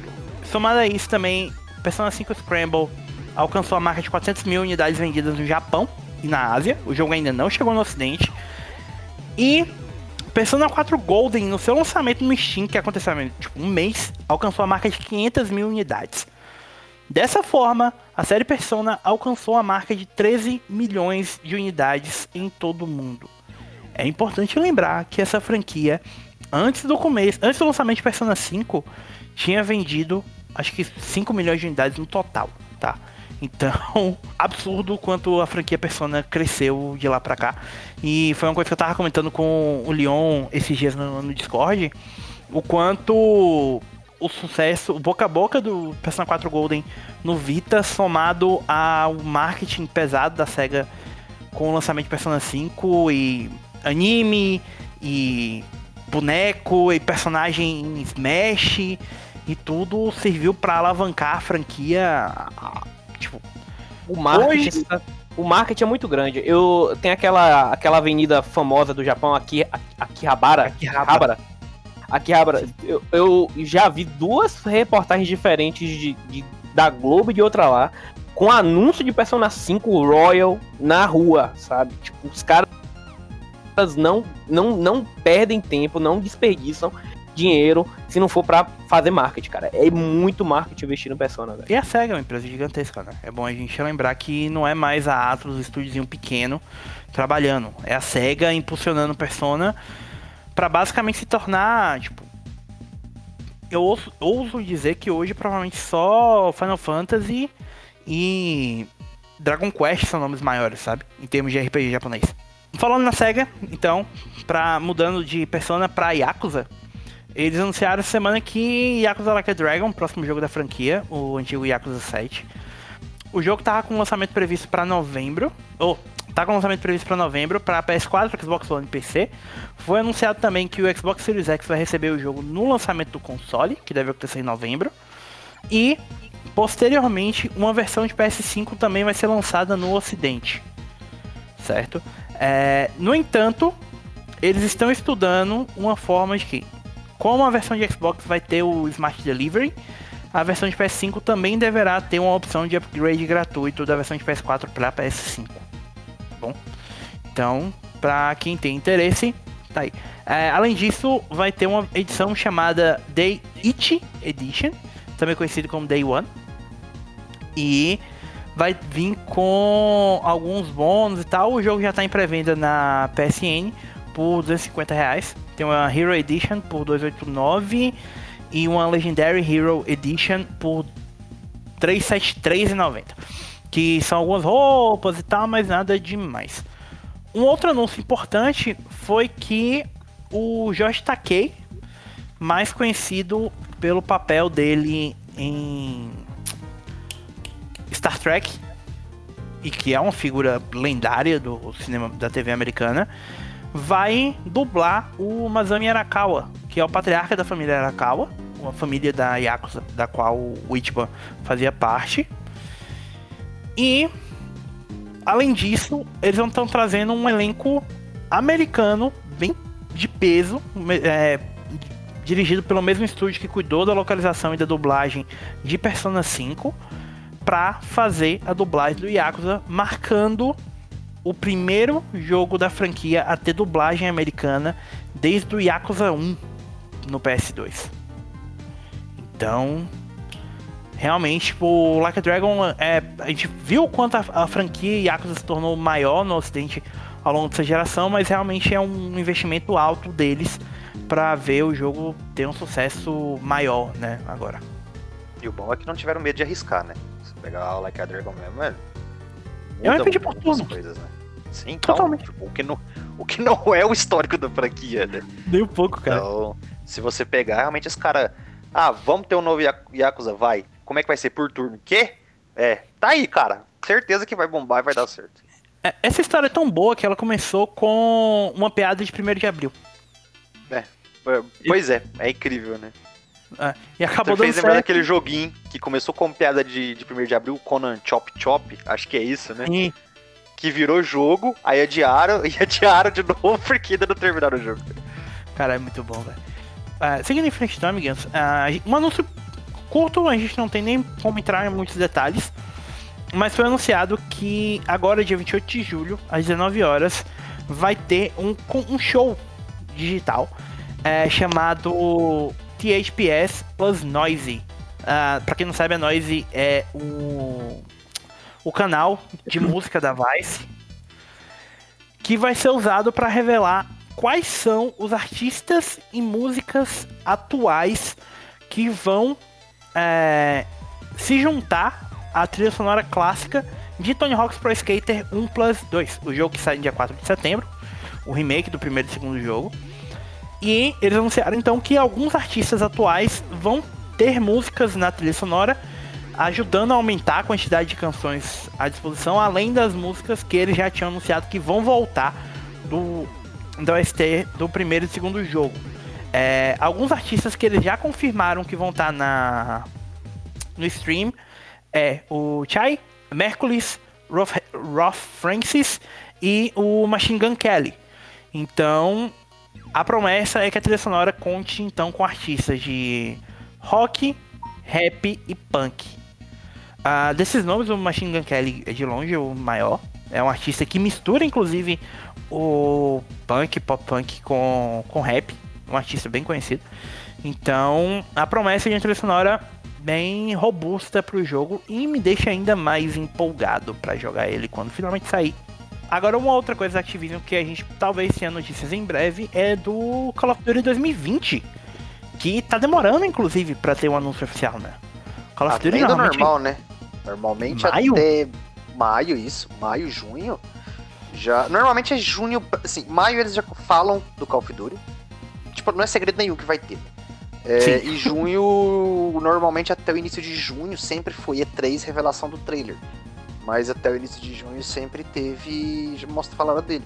Somado a isso também, Persona 5 Scramble alcançou a marca de 400 mil unidades vendidas no Japão e na Ásia. O jogo ainda não chegou no Ocidente. E Persona 4 Golden, no seu lançamento no Steam, que aconteceu há tipo, um mês, alcançou a marca de 500 mil unidades. Dessa forma, a série Persona alcançou a marca de 13 milhões de unidades em todo o mundo. É importante lembrar que essa franquia, antes do começo, antes do lançamento de Persona 5, tinha vendido acho que 5 milhões de unidades no total, tá? Então, absurdo quanto a franquia Persona cresceu de lá pra cá. E foi uma coisa que eu tava comentando com o Leon esses dias no, no Discord. O quanto o sucesso, o boca a boca do Persona 4 Golden no Vita, somado ao marketing pesado da SEGA com o lançamento de Persona 5 e anime e boneco e personagem em Smash e tudo serviu para alavancar a franquia Tipo, o marketing, hoje... o marketing é muito grande. Eu tenho aquela, aquela avenida famosa do Japão, aqui, Akihabara. Akihabara. Akihabara. Eu, eu já vi duas reportagens diferentes de, de, da Globo e de outra lá, com anúncio de Persona 5 Royal na rua, sabe? Tipo, os caras não, não, não perdem tempo, não desperdiçam dinheiro se não for para fazer marketing, cara. É muito marketing investir no Persona, velho. E a SEGA é uma empresa gigantesca, né? É bom a gente lembrar que não é mais a Atlus, estúdiozinho pequeno, trabalhando. É a SEGA impulsionando Persona para basicamente se tornar, tipo... Eu ouso, ouso dizer que hoje provavelmente só Final Fantasy e Dragon Quest são nomes maiores, sabe? Em termos de RPG japonês. Falando na SEGA, então, pra, mudando de Persona pra Yakuza, eles anunciaram semana que Yakuza Like a Dragon, próximo jogo da franquia, o antigo Yakuza 7. O jogo tava com lançamento previsto para novembro, ou tá com lançamento previsto para novembro para PS4, Xbox One e PC. Foi anunciado também que o Xbox Series X vai receber o jogo no lançamento do console, que deve acontecer em novembro. E posteriormente, uma versão de PS5 também vai ser lançada no Ocidente, certo? É, no entanto, eles estão estudando uma forma de que, como a versão de Xbox vai ter o Smart Delivery, a versão de PS5 também deverá ter uma opção de upgrade gratuito da versão de PS4 para PS5 bom? Então, para quem tem interesse, tá aí. É, além disso, vai ter uma edição chamada Day It Edition, também conhecido como Day One. E vai vir com alguns bônus e tal. O jogo já está em pré-venda na PSN por 250 reais. Tem uma Hero Edition por 289 e uma Legendary Hero Edition por 373,90 que são algumas roupas e tal, mas nada demais. Um outro anúncio importante foi que o Josh Takei, mais conhecido pelo papel dele em Star Trek, e que é uma figura lendária do cinema da TV americana, vai dublar o Masami Arakawa, que é o patriarca da família Arakawa, uma família da Yakuza, da qual o Ichiban fazia parte. E, além disso, eles estão trazendo um elenco americano bem de peso, é, dirigido pelo mesmo estúdio que cuidou da localização e da dublagem de Persona 5, para fazer a dublagem do Yakuza, marcando o primeiro jogo da franquia a ter dublagem americana desde o Yakuza 1 no PS2. Então, realmente, tipo, o Like a Dragon, é, a gente viu quanto a, a franquia Yakuza se tornou maior no ocidente ao longo dessa geração, mas realmente é um investimento alto deles para ver o jogo ter um sucesso maior, né, agora. E o bom é que não tiveram medo de arriscar, né? Pegar o Like a Dragon mesmo, mano. É um RPG por. Coisas, né? Sim, então, Totalmente. Tipo, o, que não, o que não é o histórico da franquia, né? Nem um pouco, cara. Então, se você pegar, realmente os caras. Ah, vamos ter um novo Yakuza? Vai. Como é que vai ser por turno? Quê? É, tá aí, cara. Certeza que vai bombar e vai dar certo. É, essa história é tão boa que ela começou com uma piada de 1 de abril. É, é. Pois é, é incrível, né? É, e acabou Você fez lembrar daquele joguinho que começou com piada de, de 1 de abril, Conan Chop Chop, acho que é isso, né? Sim. Que virou jogo, aí adiaram e adiaram de novo porque ainda não terminaram o jogo. Cara, é muito bom, velho. Uh, seguindo em frente, então, amiguinhos, uh, um anúncio curto, a gente não tem nem como entrar em muitos detalhes. Mas foi anunciado que agora, dia 28 de julho, às 19 horas, vai ter um, um show digital é, chamado THPS Plus Noisy. Uh, pra quem não sabe, a Noisy é o, o canal de música da Vice que vai ser usado para revelar quais são os artistas e músicas atuais que vão é, se juntar à trilha sonora clássica de Tony Hawk's Pro Skater 1 Plus 2, o jogo que sai no dia 4 de setembro, o remake do primeiro e segundo jogo. E eles anunciaram então que alguns artistas atuais vão ter músicas na trilha sonora, ajudando a aumentar a quantidade de canções à disposição, além das músicas que eles já tinham anunciado que vão voltar do, do OST do primeiro e segundo jogo. É, alguns artistas que eles já confirmaram que vão estar tá na no stream é o Chai, Mercules, Roth Francis e o Machine Gun Kelly. Então, a promessa é que a trilha sonora conte então com artistas de rock, rap e punk. Uh, desses nomes, o Machine Gun Kelly é de longe o maior. É um artista que mistura, inclusive, o punk, pop punk com, com rap um artista bem conhecido. Então, a promessa de uma trilha sonora bem robusta para o jogo e me deixa ainda mais empolgado para jogar ele quando finalmente sair. Agora, uma outra coisa da Activision que a gente talvez tenha notícias em breve é do Call of Duty 2020, que tá demorando, inclusive, para ter um anúncio oficial, né? Call of Duty normalmente... normal, né? Normalmente maio? até maio, isso, maio, junho. Já, normalmente é junho, assim, maio eles já falam do Call of Duty tipo, não é segredo nenhum que vai ter. É, e junho, normalmente até o início de junho, sempre foi E3 revelação do trailer. Mas até o início de junho sempre teve. Mostra falava dele.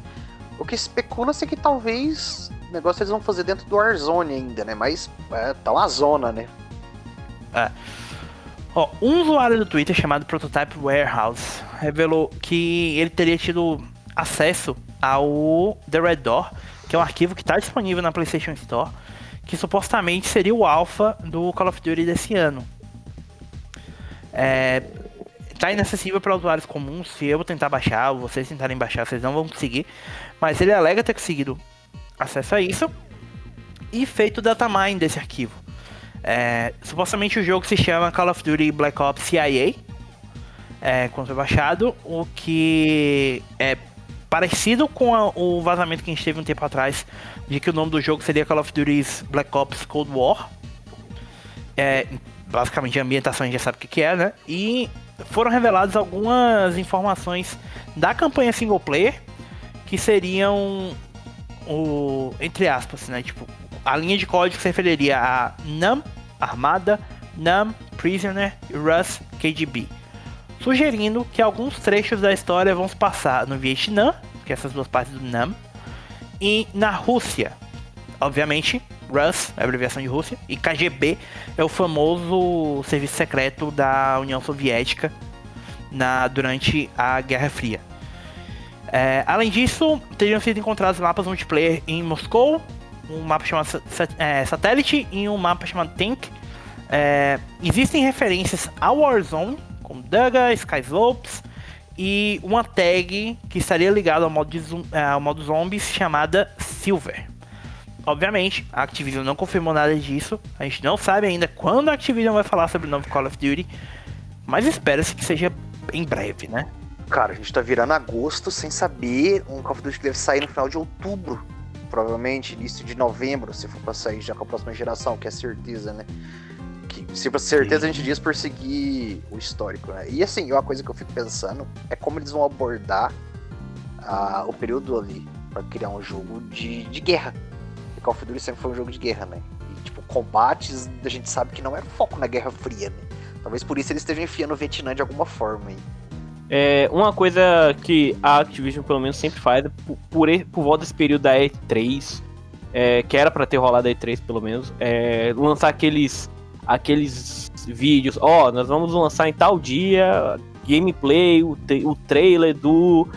O que especula-se é que talvez o negócio eles vão fazer dentro do Warzone ainda, né? Mas é, tá uma zona, né? É. Ó, um usuário do Twitter chamado Prototype Warehouse revelou que ele teria tido acesso ao The Red Door, que é um arquivo que está disponível na PlayStation Store, que supostamente seria o alpha do Call of Duty desse ano. É, tá inacessível para usuários comuns. Se eu tentar baixar, ou vocês tentarem baixar, vocês não vão conseguir. Mas ele alega ter conseguido acesso a isso e feito datamine desse arquivo. É, supostamente o jogo se chama Call of Duty Black Ops CIA. É, quando foi baixado, o que é parecido com a, o vazamento que a gente teve um tempo atrás de que o nome do jogo seria Call of Duty Black Ops Cold War. É, basicamente a ambientação a gente já sabe o que, que é, né? E foram reveladas algumas informações da campanha single player que seriam o entre aspas, né, tipo, a linha de código se referiria a NAM Armada, NAM Prisoner e Rus KGB, sugerindo que alguns trechos da história vão se passar no Vietnã, que é essas duas partes do NAM, e na Rússia. Obviamente, RUS é a abreviação de Rússia, e KGB é o famoso serviço secreto da União Soviética na, durante a Guerra Fria. É, além disso, teriam sido encontrados mapas multiplayer em Moscou, um mapa chamado é, Satellite e um mapa chamado Tank. É, existem referências ao Warzone, como Duga, Skyslopes, e uma tag que estaria ligada ao modo, de, é, ao modo zombies chamada Silver. Obviamente, a Activision não confirmou nada disso. A gente não sabe ainda quando a Activision vai falar sobre o novo Call of Duty. Mas espera-se que seja em breve, né? Cara, a gente tá virando agosto sem saber um Call of Duty que deve sair no final de outubro. Provavelmente início de novembro, se for pra sair já com a próxima geração, que é certeza, né? Que se for certeza Sim. a gente diz perseguir o histórico, né? E assim, uma coisa que eu fico pensando é como eles vão abordar uh, o período ali para criar um jogo de, de guerra. Call of Duty sempre foi um jogo de guerra, né? E, tipo, combates, a gente sabe que não era foco na Guerra Fria, né? Talvez por isso eles estejam enfiando o Vietnã de alguma forma aí. É, uma coisa que a Activision pelo menos sempre faz, por, por, por volta desse período da E3, é, que era para ter rolado a E3 pelo menos, é lançar aqueles, aqueles vídeos, ó, oh, nós vamos lançar em tal dia gameplay, o, o trailer do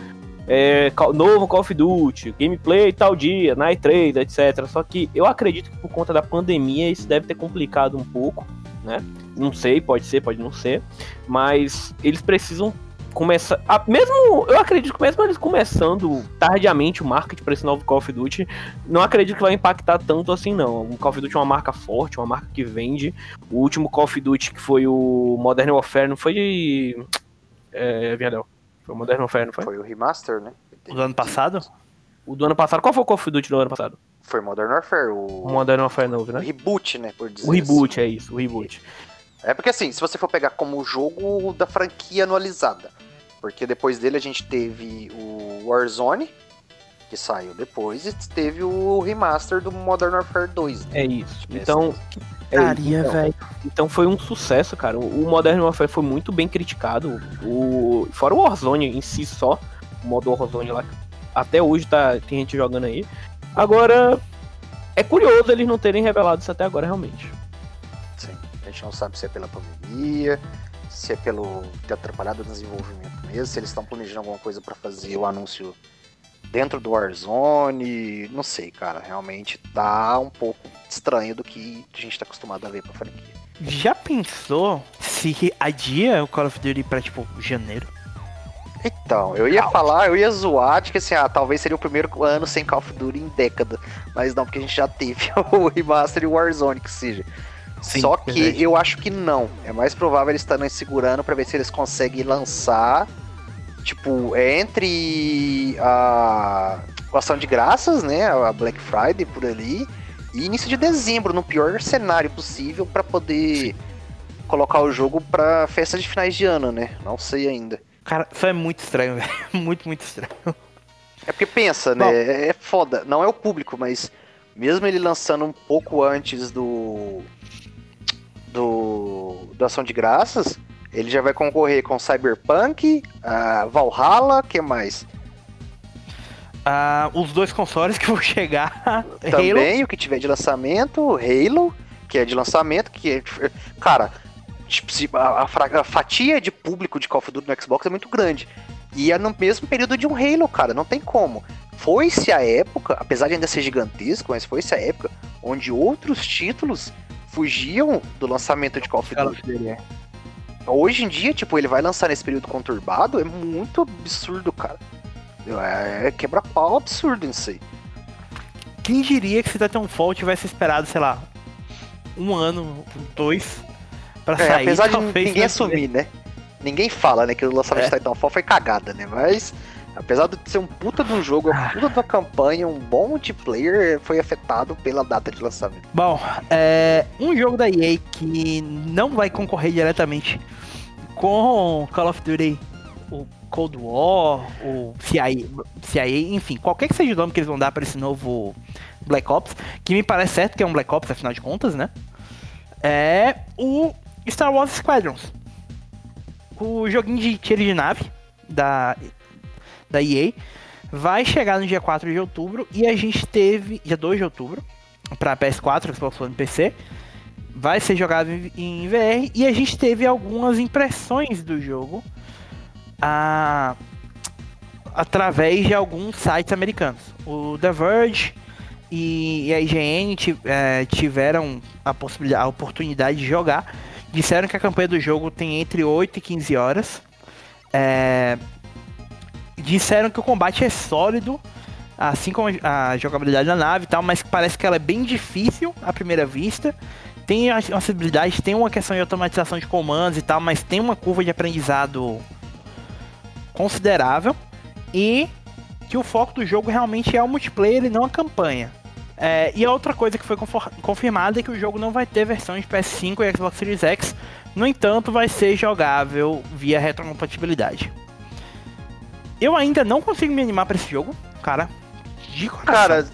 é, novo Call of Duty, gameplay tal dia, Night Trade, etc. Só que eu acredito que por conta da pandemia isso deve ter complicado um pouco, né? Não sei, pode ser, pode não ser, mas eles precisam começar. A, mesmo, eu acredito que mesmo eles começando tardiamente o marketing para esse novo Call of Duty, não acredito que vai impactar tanto assim, não. O Call of Duty é uma marca forte, uma marca que vende. O último Call of Duty, que foi o Modern Warfare, não foi de. É, Viadel. Foi o Modern Warfare, não foi? Foi o remaster, né? O do ano passado? O do ano passado. Qual foi o Call of Duty do ano passado? Foi Modern Warfare. O, o Modern Warfare novo, né? O reboot, né? Por dizer o reboot, assim. é isso, o reboot. É porque assim, se você for pegar como jogo da franquia anualizada, porque depois dele a gente teve o Warzone, que saiu depois, e teve o remaster do Modern Warfare 2. Né? É isso. Então, Caria, então, velho. Então foi um sucesso, cara. O Modern Warfare foi muito bem criticado. O, fora o Warzone em si só, o modo Warzone lá, até hoje tá, tem gente jogando aí. Agora, é curioso eles não terem revelado isso até agora, realmente. Sim, a gente não sabe se é pela pandemia, se é pelo ter atrapalhado o desenvolvimento mesmo, se eles estão planejando alguma coisa para fazer o anúncio dentro do Warzone, não sei, cara, realmente tá um pouco estranho do que a gente tá acostumado a ver pra franquia. Já pensou se adia o Call of Duty pra, tipo, janeiro? Então, eu ia falar, eu ia zoar de que assim, ah, talvez seria o primeiro ano sem Call of Duty em década. Mas não, porque a gente já teve o remaster e o Warzone, que seja. Sim, Só que verdade. eu acho que não. É mais provável eles estarem segurando para ver se eles conseguem lançar tipo, é entre a, a ação de graças, né, a Black Friday por ali, e início de dezembro, no pior cenário possível, para poder colocar o jogo pra festa de finais de ano, né? Não sei ainda. Cara, isso é muito estranho, velho. Muito, muito estranho. É porque pensa, né? É foda. Não é o público, mas mesmo ele lançando um pouco antes do. do. da ação de graças, Ele já vai concorrer com Cyberpunk, uh, Valhalla, que mais? Uh, os dois consoles que vão chegar. Também Halo. o que tiver de lançamento, Halo, que é de lançamento, que é. Cara, tipo, a, a, a fatia de público de Call of Duty no Xbox é muito grande. E é no mesmo período de um Halo, cara, não tem como. Foi-se a época, apesar de ainda ser gigantesco, mas foi-se a época onde outros títulos fugiam do lançamento de Call of Duty. Hoje em dia, tipo, ele vai lançar nesse período conturbado, é muito absurdo, cara. É, é quebra-pau absurdo isso aí. Quem diria que se Titanfall tivesse esperado, sei lá, um ano, dois, pra é, sair. Apesar de ninguém assumir, né? Ninguém fala, né, que o lançamento é. de Titanfall foi cagada, né? Mas, apesar de ser um puta de um jogo, uma puta de uma campanha, um bom multiplayer, foi afetado pela data de lançamento. Bom, é, um jogo da EA que não vai concorrer diretamente com Call of Duty, o Cold War, o CIA, CIA, enfim, qualquer que seja o nome que eles vão dar para esse novo Black Ops, que me parece certo que é um Black Ops, afinal de contas, né? É o Star Wars Squadrons. O joguinho de tiro de nave da, da EA vai chegar no dia 4 de outubro e a gente teve, dia 2 de outubro, para PS4, Xbox One e PC. Vai ser jogado em VR e a gente teve algumas impressões do jogo a, através de alguns sites americanos. O The Verge e a IGN é, tiveram a possibilidade, a oportunidade de jogar. Disseram que a campanha do jogo tem entre 8 e 15 horas. É, disseram que o combate é sólido, assim como a jogabilidade da nave e tal, mas parece que ela é bem difícil à primeira vista. Tem acessibilidade, tem uma questão de automatização de comandos e tal, mas tem uma curva de aprendizado considerável e que o foco do jogo realmente é o multiplayer e não a campanha. É, e a outra coisa que foi confirmada é que o jogo não vai ter versão de PS5 e Xbox Series X, no entanto, vai ser jogável via retrocompatibilidade. Eu ainda não consigo me animar para esse jogo, cara. De. Cara,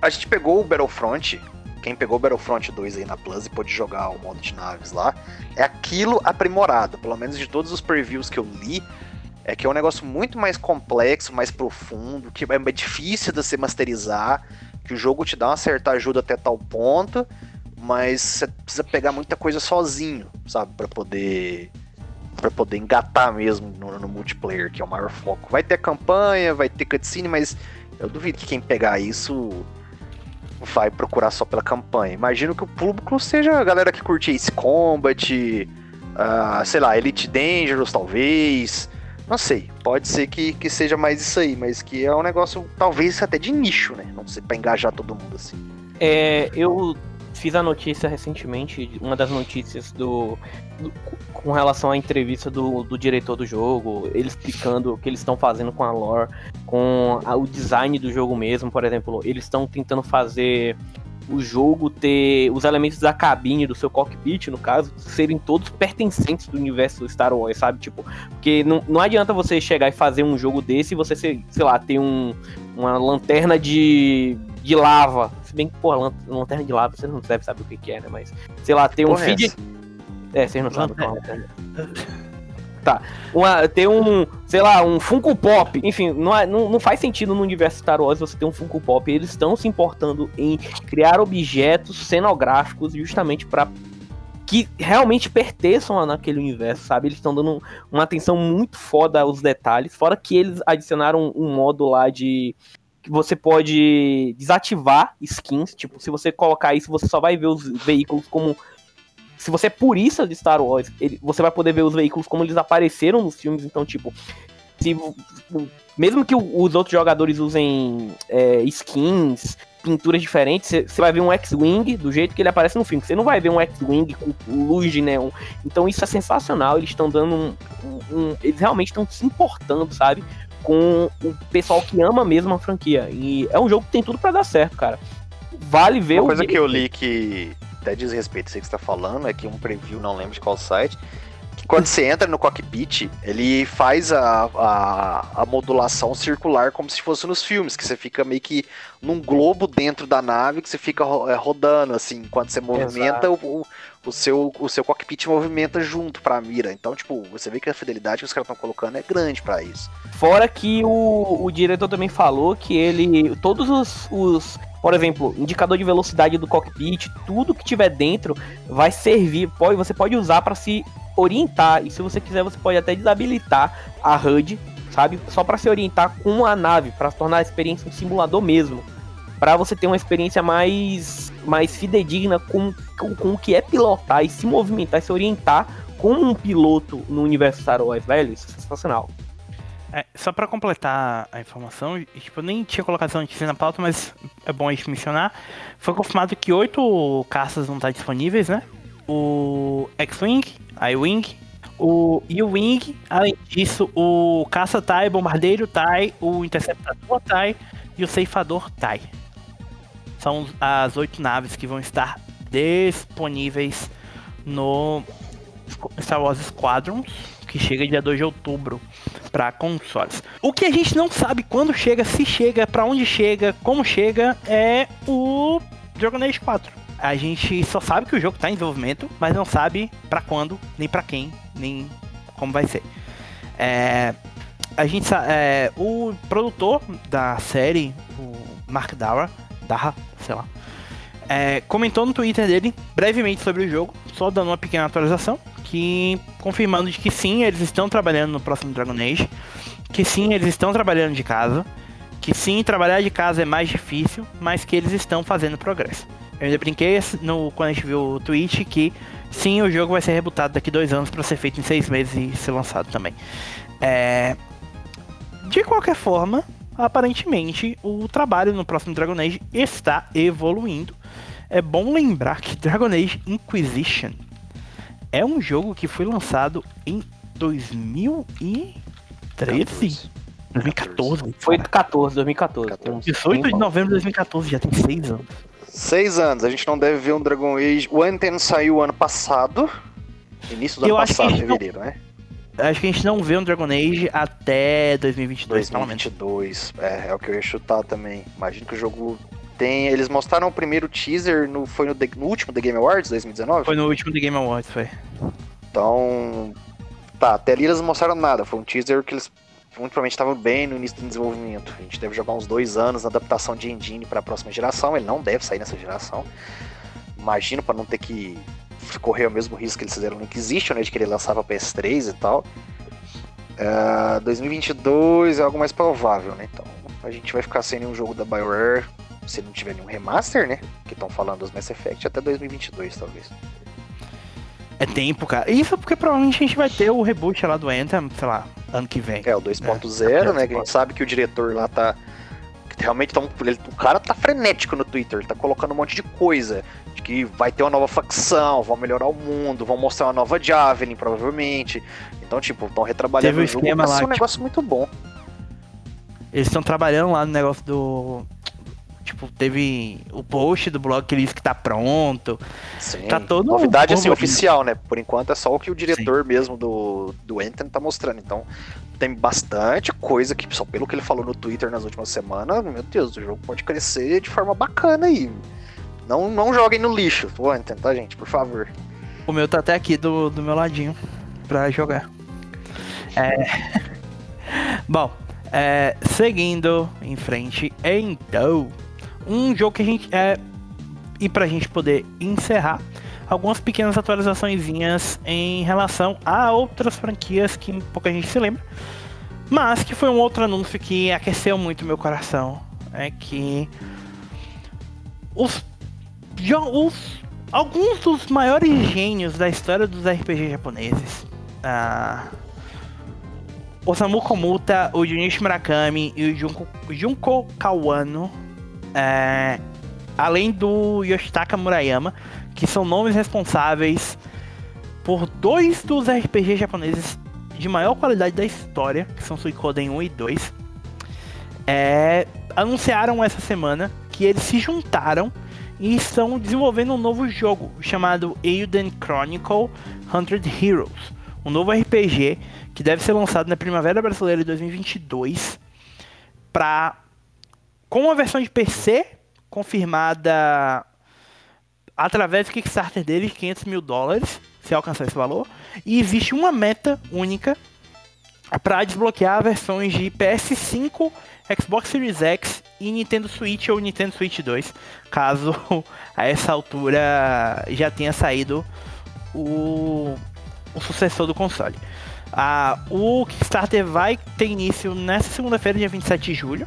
a gente pegou o Battlefront. Quem pegou Battlefront 2 aí na Plus e pôde jogar o modo de naves lá, é aquilo aprimorado. Pelo menos de todos os previews que eu li, é que é um negócio muito mais complexo, mais profundo, que é difícil de se masterizar, que o jogo te dá uma certa ajuda até tal ponto, mas você precisa pegar muita coisa sozinho, sabe, para poder para poder engatar mesmo no, no, multiplayer, que é o maior foco. Vai ter campanha, vai ter cutscene, mas eu duvido que quem pegar isso vai procurar só pela campanha. Imagino que o público seja a galera que curte Ace Combat, uh, sei lá, Elite Dangerous talvez, não sei, pode ser que, que seja mais isso aí, mas que é um negócio talvez até de nicho, né? Não sei, pra engajar todo mundo assim. É, eu fiz a notícia recentemente, uma das notícias do, do com relação à entrevista do, do, diretor do jogo, ele explicando o que eles estão fazendo com a lore, com a, o design do jogo mesmo, por exemplo, eles estão tentando fazer o jogo ter os elementos da cabine, do seu cockpit, no caso, serem todos pertencentes do universo Star Wars, sabe? Tipo, porque não, não adianta você chegar e fazer um jogo desse e você, sei lá, ter um, uma lanterna de, de lava. Se bem que, pô, lanterna de lava, você não deve saber o que, que é, né? Mas, sei lá, ter um é feed. É, vocês não sabem qual é. Tá. Uma, ter um, sei lá, um Funko Pop. Enfim, não, é, não, não faz sentido no universo Star Wars você ter um Funko Pop. Eles estão se importando em criar objetos cenográficos justamente para que realmente pertençam naquele universo, sabe? Eles estão dando uma atenção muito foda aos detalhes. Fora que eles adicionaram um modo lá de você pode desativar skins. Tipo, se você colocar isso, você só vai ver os veículos como se você é purista de Star Wars, ele, você vai poder ver os veículos como eles apareceram nos filmes. Então, tipo, se, mesmo que os outros jogadores usem é, skins, pinturas diferentes, você vai ver um X-Wing do jeito que ele aparece no filme. Você não vai ver um X-Wing com luz de neon. Então isso é sensacional. Eles estão dando um, um, um, Eles realmente estão se importando, sabe? Com o pessoal que ama mesmo a franquia. E é um jogo que tem tudo para dar certo, cara. Vale ver Uma coisa que eu li que até diz respeito a isso que você está falando, é que um preview, não lembro de qual site, quando você entra no cockpit, ele faz a, a, a, modulação circular como se fosse nos filmes, que você fica meio que num globo dentro da nave, que você fica é, rodando, assim, quando você movimenta, o, o, seu, o seu cockpit movimenta junto pra mira. Então, tipo, você vê que a fidelidade que os caras estão colocando é grande para isso. Fora que o, o diretor também falou que ele. Todos os, os por exemplo, indicador de velocidade do cockpit, tudo que tiver dentro vai servir, pode, você pode usar para se orientar. E se você quiser, você pode até desabilitar a HUD, sabe? Só para se orientar com a nave, para tornar a experiência um simulador mesmo. Para você ter uma experiência mais, mais fidedigna com, com, com o que é pilotar e se movimentar e se orientar como um piloto no universo Star Wars, velho. Isso é sensacional. É, só para completar a informação, tipo, eu nem tinha colocado essa notícia na pauta, mas é bom a gente mencionar. Foi confirmado que oito caças vão estar disponíveis, né? O X-Wing, I-Wing, o U-Wing, além disso, o caça TIE, bombardeiro TIE, o interceptador TIE e o ceifador TIE. São as oito naves que vão estar disponíveis no Star Wars Squadrons, que chega dia 2 de outubro para consoles. O que a gente não sabe quando chega, se chega, para onde chega, como chega, é o Dragon Age 4. A gente só sabe que o jogo está em desenvolvimento, mas não sabe para quando, nem para quem, nem como vai ser. É, a gente é, o produtor da série, o Mark Dara, Dara, sei lá, é, comentou no Twitter dele brevemente sobre o jogo, só dando uma pequena atualização que confirmando de que sim, eles estão trabalhando no próximo Dragon Age, que sim, eles estão trabalhando de casa, que sim, trabalhar de casa é mais difícil, mas que eles estão fazendo progresso. Eu ainda brinquei no, quando a gente viu o tweet que sim, o jogo vai ser rebutado daqui dois anos para ser feito em seis meses e ser lançado também. É... De qualquer forma, aparentemente o trabalho no próximo Dragon Age está evoluindo. É bom lembrar que Dragon Age Inquisition é um jogo que foi lançado em 2013? 2014. Foi 14, 2014. 18 de novembro de 2014, já tem 6 anos. 6 anos, a gente não deve ver um Dragon Age. O Anthem saiu ano passado. Início do Eu ano passado, fevereiro, não... né? Acho que a gente não vê um Dragon Age até 2022, 2022, é, é o que eu ia chutar também. Imagino que o jogo tem, eles mostraram o primeiro teaser no, foi no, no, último The Game Awards 2019? Foi no último The Game Awards, foi. Então. Tá, até ali eles não mostraram nada. Foi um teaser que eles muito provavelmente estavam bem no início do desenvolvimento. A gente deve jogar uns dois anos na adaptação de engine para a próxima geração. Ele não deve sair nessa geração. Imagino para não ter que correr o mesmo risco que eles fizeram no Inquisition, né, de querer lançar para PS3 e tal. Uh, 2022 é algo mais provável, né? Então a gente vai ficar sem nenhum jogo da BioWare se não tiver nenhum remaster, né? Que estão falando dos Mass Effect até 2022, talvez. É tempo, cara. Isso porque provavelmente a gente vai ter o reboot lá do Anthem, sei lá, ano que vem. É, o 2.0, é. né? Que a gente sabe que o diretor lá tá. Realmente tá um, ele, o cara tá frenético no Twitter, ele tá colocando um monte de coisa. De que vai ter uma nova facção, vão melhorar o mundo, vão mostrar uma nova Javelin, provavelmente. Então, tipo, estão retrabalhando Teve o jogo, mas é um tipo, negócio muito bom. Eles estão trabalhando lá no negócio do Tipo, teve o post do blog que ele disse que tá pronto. Sim. Tá todo Novidade assim, oficial, né? Por enquanto é só o que o diretor Sim. mesmo do, do Anthem tá mostrando. Então, tem bastante coisa que, só pelo que ele falou no Twitter nas últimas semanas, meu Deus, o jogo pode crescer de forma bacana aí. Não, não joguem no lixo, o Anthem, tá, gente? Por favor. O meu tá até aqui do, do meu ladinho pra jogar. É. Bom, é, seguindo em frente, então um jogo que a gente. É, e pra gente poder encerrar, algumas pequenas atualizações em relação a outras franquias que pouca gente se lembra. Mas que foi um outro anúncio que aqueceu muito meu coração. É que os, os alguns dos maiores gênios da história dos RPG japoneses. Ah, Osamu Komuta, o Junichi Murakami e o Junko, Junko Kawano é, além do Yoshitaka Murayama, que são nomes responsáveis por dois dos RPGs japoneses de maior qualidade da história, que são Suikoden 1 e 2, é, anunciaram essa semana que eles se juntaram e estão desenvolvendo um novo jogo chamado Euden Chronicle 100 Heroes. um novo RPG que deve ser lançado na Primavera Brasileira de 2022 para com uma versão de PC confirmada através do Kickstarter dele, 500 mil dólares, se alcançar esse valor. E existe uma meta única para desbloquear versões de PS5, Xbox Series X e Nintendo Switch ou Nintendo Switch 2, caso a essa altura já tenha saído o, o sucessor do console. Ah, o Kickstarter vai ter início nessa segunda-feira, dia 27 de julho.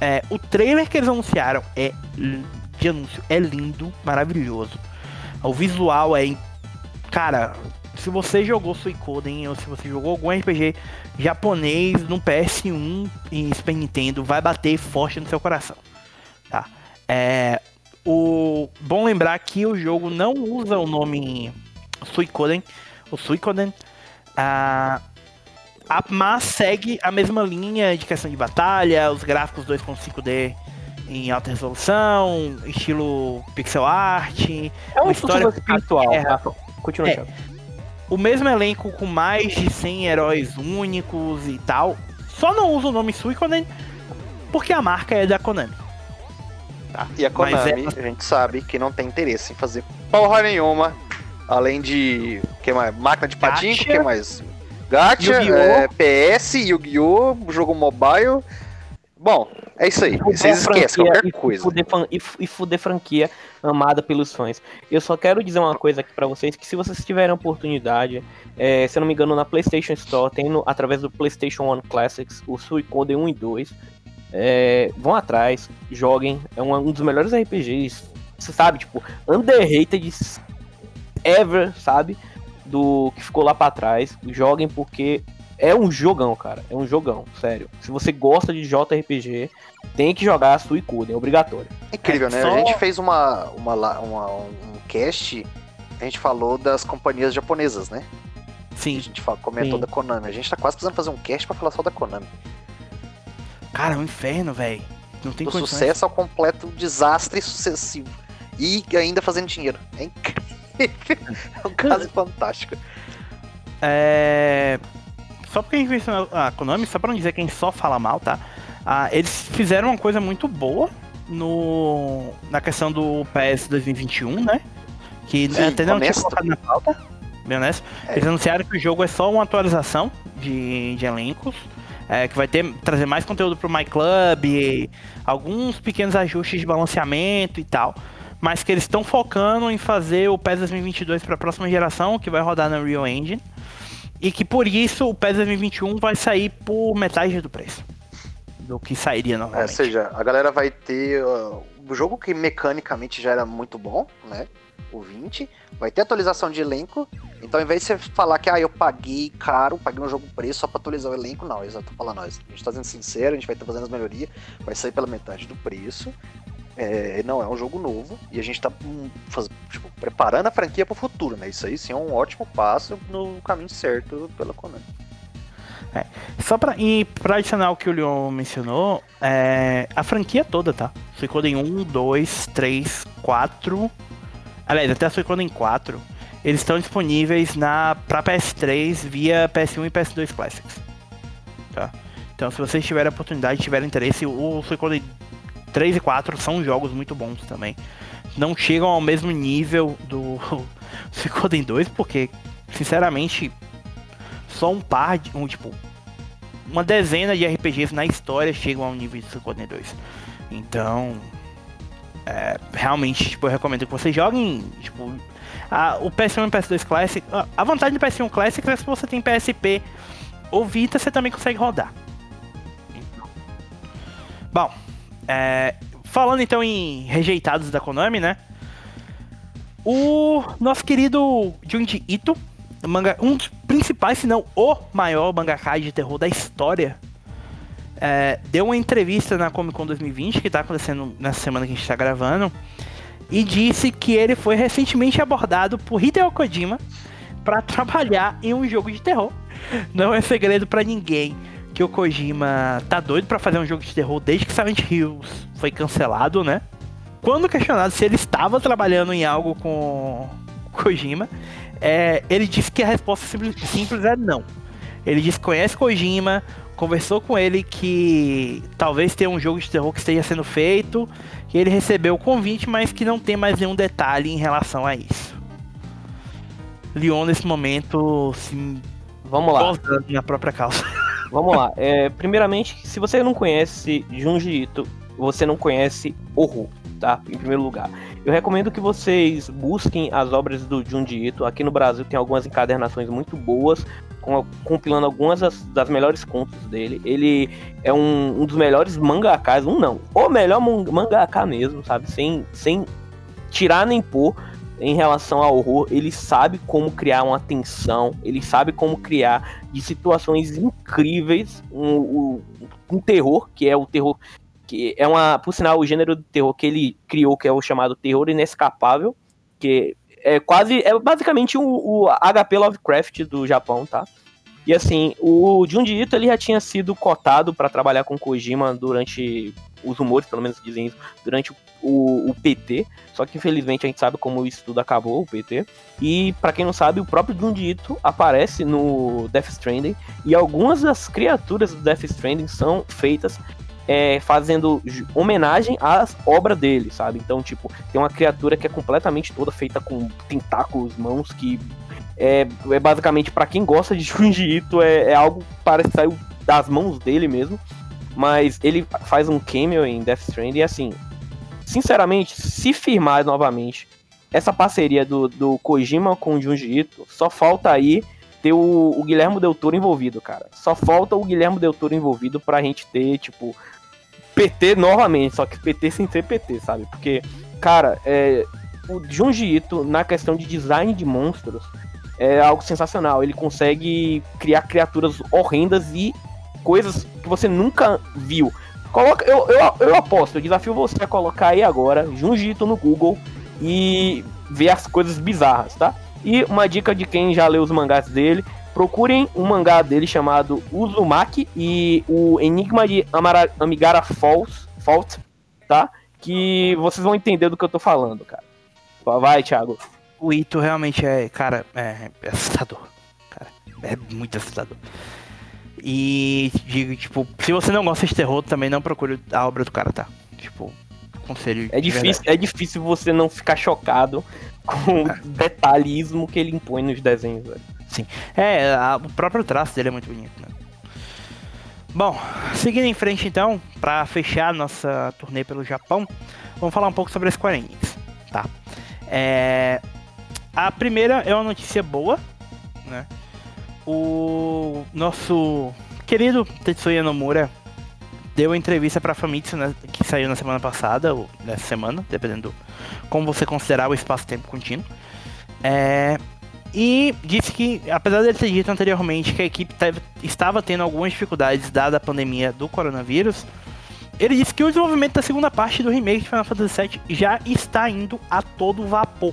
É, o trailer que eles anunciaram é de anúncio é lindo, maravilhoso. O visual é. Cara, se você jogou Suicoden ou se você jogou algum RPG japonês no PS1 e Super Nintendo, vai bater forte no seu coração. Tá? É, o, bom lembrar que o jogo não usa o nome Suicoden, o Suicoden, ah, mas segue a mesma linha de questão de batalha, os gráficos 2.5D em alta resolução, estilo pixel art. É uma história espiritual. Tá? Continua, é, O mesmo elenco com mais de 100 heróis únicos e tal. Só não usa o nome Suicoden porque a marca é da Konami. Tá? E a Konami, é... a gente sabe que não tem interesse em fazer porra nenhuma. Além de. que mais? Máquina de patinco, que mais? Gacha, é, PS, Yu-Gi-Oh!, jogo mobile Bom, é isso aí. Vocês esquecem qualquer coisa. Fuder, e, e fuder franquia amada pelos fãs. Eu só quero dizer uma coisa aqui para vocês, que se vocês tiverem oportunidade, é, se eu não me engano, na PlayStation Store, tem no, através do PlayStation One Classics, o Suicoden 1 e 2. É, vão atrás, joguem. É um, um dos melhores RPGs, você sabe, tipo, underrated ever, sabe? Do que ficou lá para trás. Joguem porque é um jogão, cara. É um jogão, sério. Se você gosta de JRPG, tem que jogar a Suicoden, é obrigatório. É incrível, é, né? Só... A gente fez uma, uma, uma, um cast, a gente falou das companhias japonesas, né? Sim. A gente comentou Sim. da Konami. A gente tá quase precisando fazer um cast pra falar só da Konami. Cara, é um inferno, velho. Não tem Do sucesso ao completo desastre sucessivo. E ainda fazendo dinheiro. É incrível. É um caso fantástico. É só porque a gente mencionou a Konami, só pra não dizer quem só fala mal, tá? Ah, eles fizeram uma coisa muito boa no, na questão do PS 2021, né? Que Sim, até não tinha colocado na pauta, bem honesto. É. Eles anunciaram que o jogo é só uma atualização de, de elencos. É, que vai ter, trazer mais conteúdo pro My Club, alguns pequenos ajustes de balanceamento e tal. Mas que eles estão focando em fazer o PES 2022 para a próxima geração, que vai rodar na Real Engine. E que por isso o PES 2021 vai sair por metade do preço do que sairia é, normalmente. É, ou seja, a galera vai ter uh, o jogo que mecanicamente já era muito bom, né? O 20, vai ter atualização de elenco. Então, ao invés de você falar que ah, eu paguei caro, paguei um jogo preço só pra atualizar o elenco, não, eles estão falando, nós. A gente tá sendo sincero, a gente vai estar fazendo as melhorias, vai sair pela metade do preço. É, não é um jogo novo e a gente tá hum, tipo, preparando a franquia para o futuro, né? Isso aí sim é um ótimo passo no caminho certo pela Konami. É, só para adicionar o que o Leon mencionou, é, a franquia toda, tá? Suicoden 1, 2, 3, 4. Aliás, até a Suicoden 4. Eles estão disponíveis na para PS3 via PS1 e PS2 Classics. Tá? Então, se vocês tiverem a oportunidade, tiverem interesse, o Suicoden 3 e 4 são jogos muito bons também. Não chegam ao mesmo nível do Suicoden 2, porque, sinceramente, só um par de. Um, tipo, uma dezena de RPGs na história chegam ao nível de Suicoden 2. Então. É, realmente, tipo, eu recomendo que vocês joguem. Tipo, a, o PS1 e o PS2 Classic. A vantagem do PS1 Classic é que se você tem PSP ou Vita, você também consegue rodar. Bom, é, falando então em rejeitados da Konami, né? O nosso querido Junji Ito, manga, um dos principais, se não o maior mangaka de terror da história, é, deu uma entrevista na Comic Con 2020, que está acontecendo nessa semana que a gente está gravando, e disse que ele foi recentemente abordado por Hideo Kojima para trabalhar em um jogo de terror. Não é segredo para ninguém que o Kojima tá doido para fazer um jogo de terror desde que Silent Hills foi cancelado, né? Quando questionado se ele estava trabalhando em algo com Kojima, É, ele disse que a resposta simples, simples é não. Ele disse que conhece Kojima, conversou com ele que talvez tenha um jogo de terror que esteja sendo feito, que ele recebeu o convite, mas que não tem mais nenhum detalhe em relação a isso. Leon nesse momento se vamos lá na própria calça. Vamos lá. É, primeiramente, se você não conhece Junji Ito, você não conhece horror, tá? Em primeiro lugar. Eu recomendo que vocês busquem as obras do Junji Ito. Aqui no Brasil tem algumas encadernações muito boas, com, compilando algumas das, das, melhores contos dele. Ele é um, um dos melhores mangakas, um não, o melhor mangaka mesmo, sabe? Sem, sem tirar nem pôr em relação ao horror, ele sabe como criar uma tensão, ele sabe como criar de situações incríveis um, um, um terror, que é o terror que é uma, por sinal, o gênero de terror que ele criou, que é o chamado terror inescapável, que é quase, é basicamente o, o HP Lovecraft do Japão, tá? E assim, o Junji Ito ele já tinha sido cotado para trabalhar com Kojima durante os rumores, pelo menos dizem isso, durante o, o, PT. Só que infelizmente a gente sabe como isso tudo acabou, o PT. E para quem não sabe, o próprio Junji Ito aparece no Death Stranding e algumas das criaturas do Death Stranding são feitas é, fazendo homenagem às obras dele, sabe? Então, tipo, tem uma criatura que é completamente toda feita com tentáculos, mãos que é, é basicamente para quem gosta de Junji Ito, é, é algo parece sair das mãos dele mesmo. Mas ele faz um cameo em Death Stranding e assim, sinceramente, se firmar novamente essa parceria do, do Kojima com o Junji Ito, só falta aí ter o, o Guilherme Del Toro envolvido, cara. Só falta o Guilherme Del Toro envolvido pra gente ter, tipo, PT novamente, só que PT sem ser PT, sabe? Porque, cara, é, o Junji Ito, na questão de design de monstros, é algo sensacional. Ele consegue criar criaturas horrendas e coisas que você nunca viu. Coloca, eu, eu, eu aposto, eu desafio você a colocar aí agora Junjito no Google e ver as coisas bizarras, tá? E uma dica de quem já leu os mangás dele, procurem um mangá dele chamado Uzumaki e o Enigma de Amara, Amigara Falls, Fault, tá? Que vocês vão entender do que eu tô falando, cara. Vai, Thiago o Ito realmente é, cara, é, é assustador. Cara, é muito assustador. E digo, tipo, se você não gosta de terror, também não procure a obra do cara, tá? Tipo, conselho. É difícil, é difícil você não ficar chocado com o detalhismo que ele impõe nos desenhos, velho. Sim. É, a, o próprio traço dele é muito bonito, né? Bom, seguindo em frente então, para fechar nossa turnê pelo Japão, vamos falar um pouco sobre a Square Enix, tá? É, a primeira é uma notícia boa, né? O nosso querido Tetsuya Nomura deu entrevista para a Famitsu, né, que saiu na semana passada, ou nessa semana, dependendo como você considerar o espaço-tempo contínuo. É, e disse que, apesar de ele ter dito anteriormente que a equipe teve, estava tendo algumas dificuldades dada a pandemia do coronavírus, ele disse que o desenvolvimento da segunda parte do remake de Final Fantasy VII já está indo a todo vapor.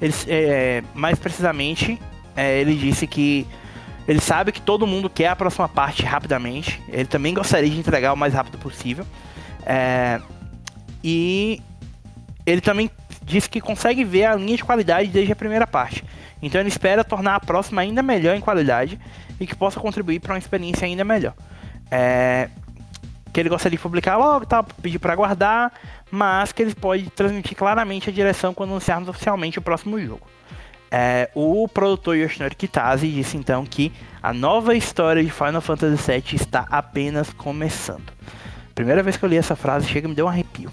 Ele, é, mais precisamente, é, ele disse que ele sabe que todo mundo quer a próxima parte rapidamente. Ele também gostaria de entregar o mais rápido possível. É, e ele também disse que consegue ver a linha de qualidade desde a primeira parte. Então ele espera tornar a próxima ainda melhor em qualidade e que possa contribuir para uma experiência ainda melhor. É, que ele gostaria de publicar logo, tá, pedir para aguardar, mas que ele pode transmitir claramente a direção quando anunciarmos oficialmente o próximo jogo. É, o produtor Yoshinori Kitase disse então que a nova história de Final Fantasy VII está apenas começando. Primeira vez que eu li essa frase, chega e me deu um arrepio.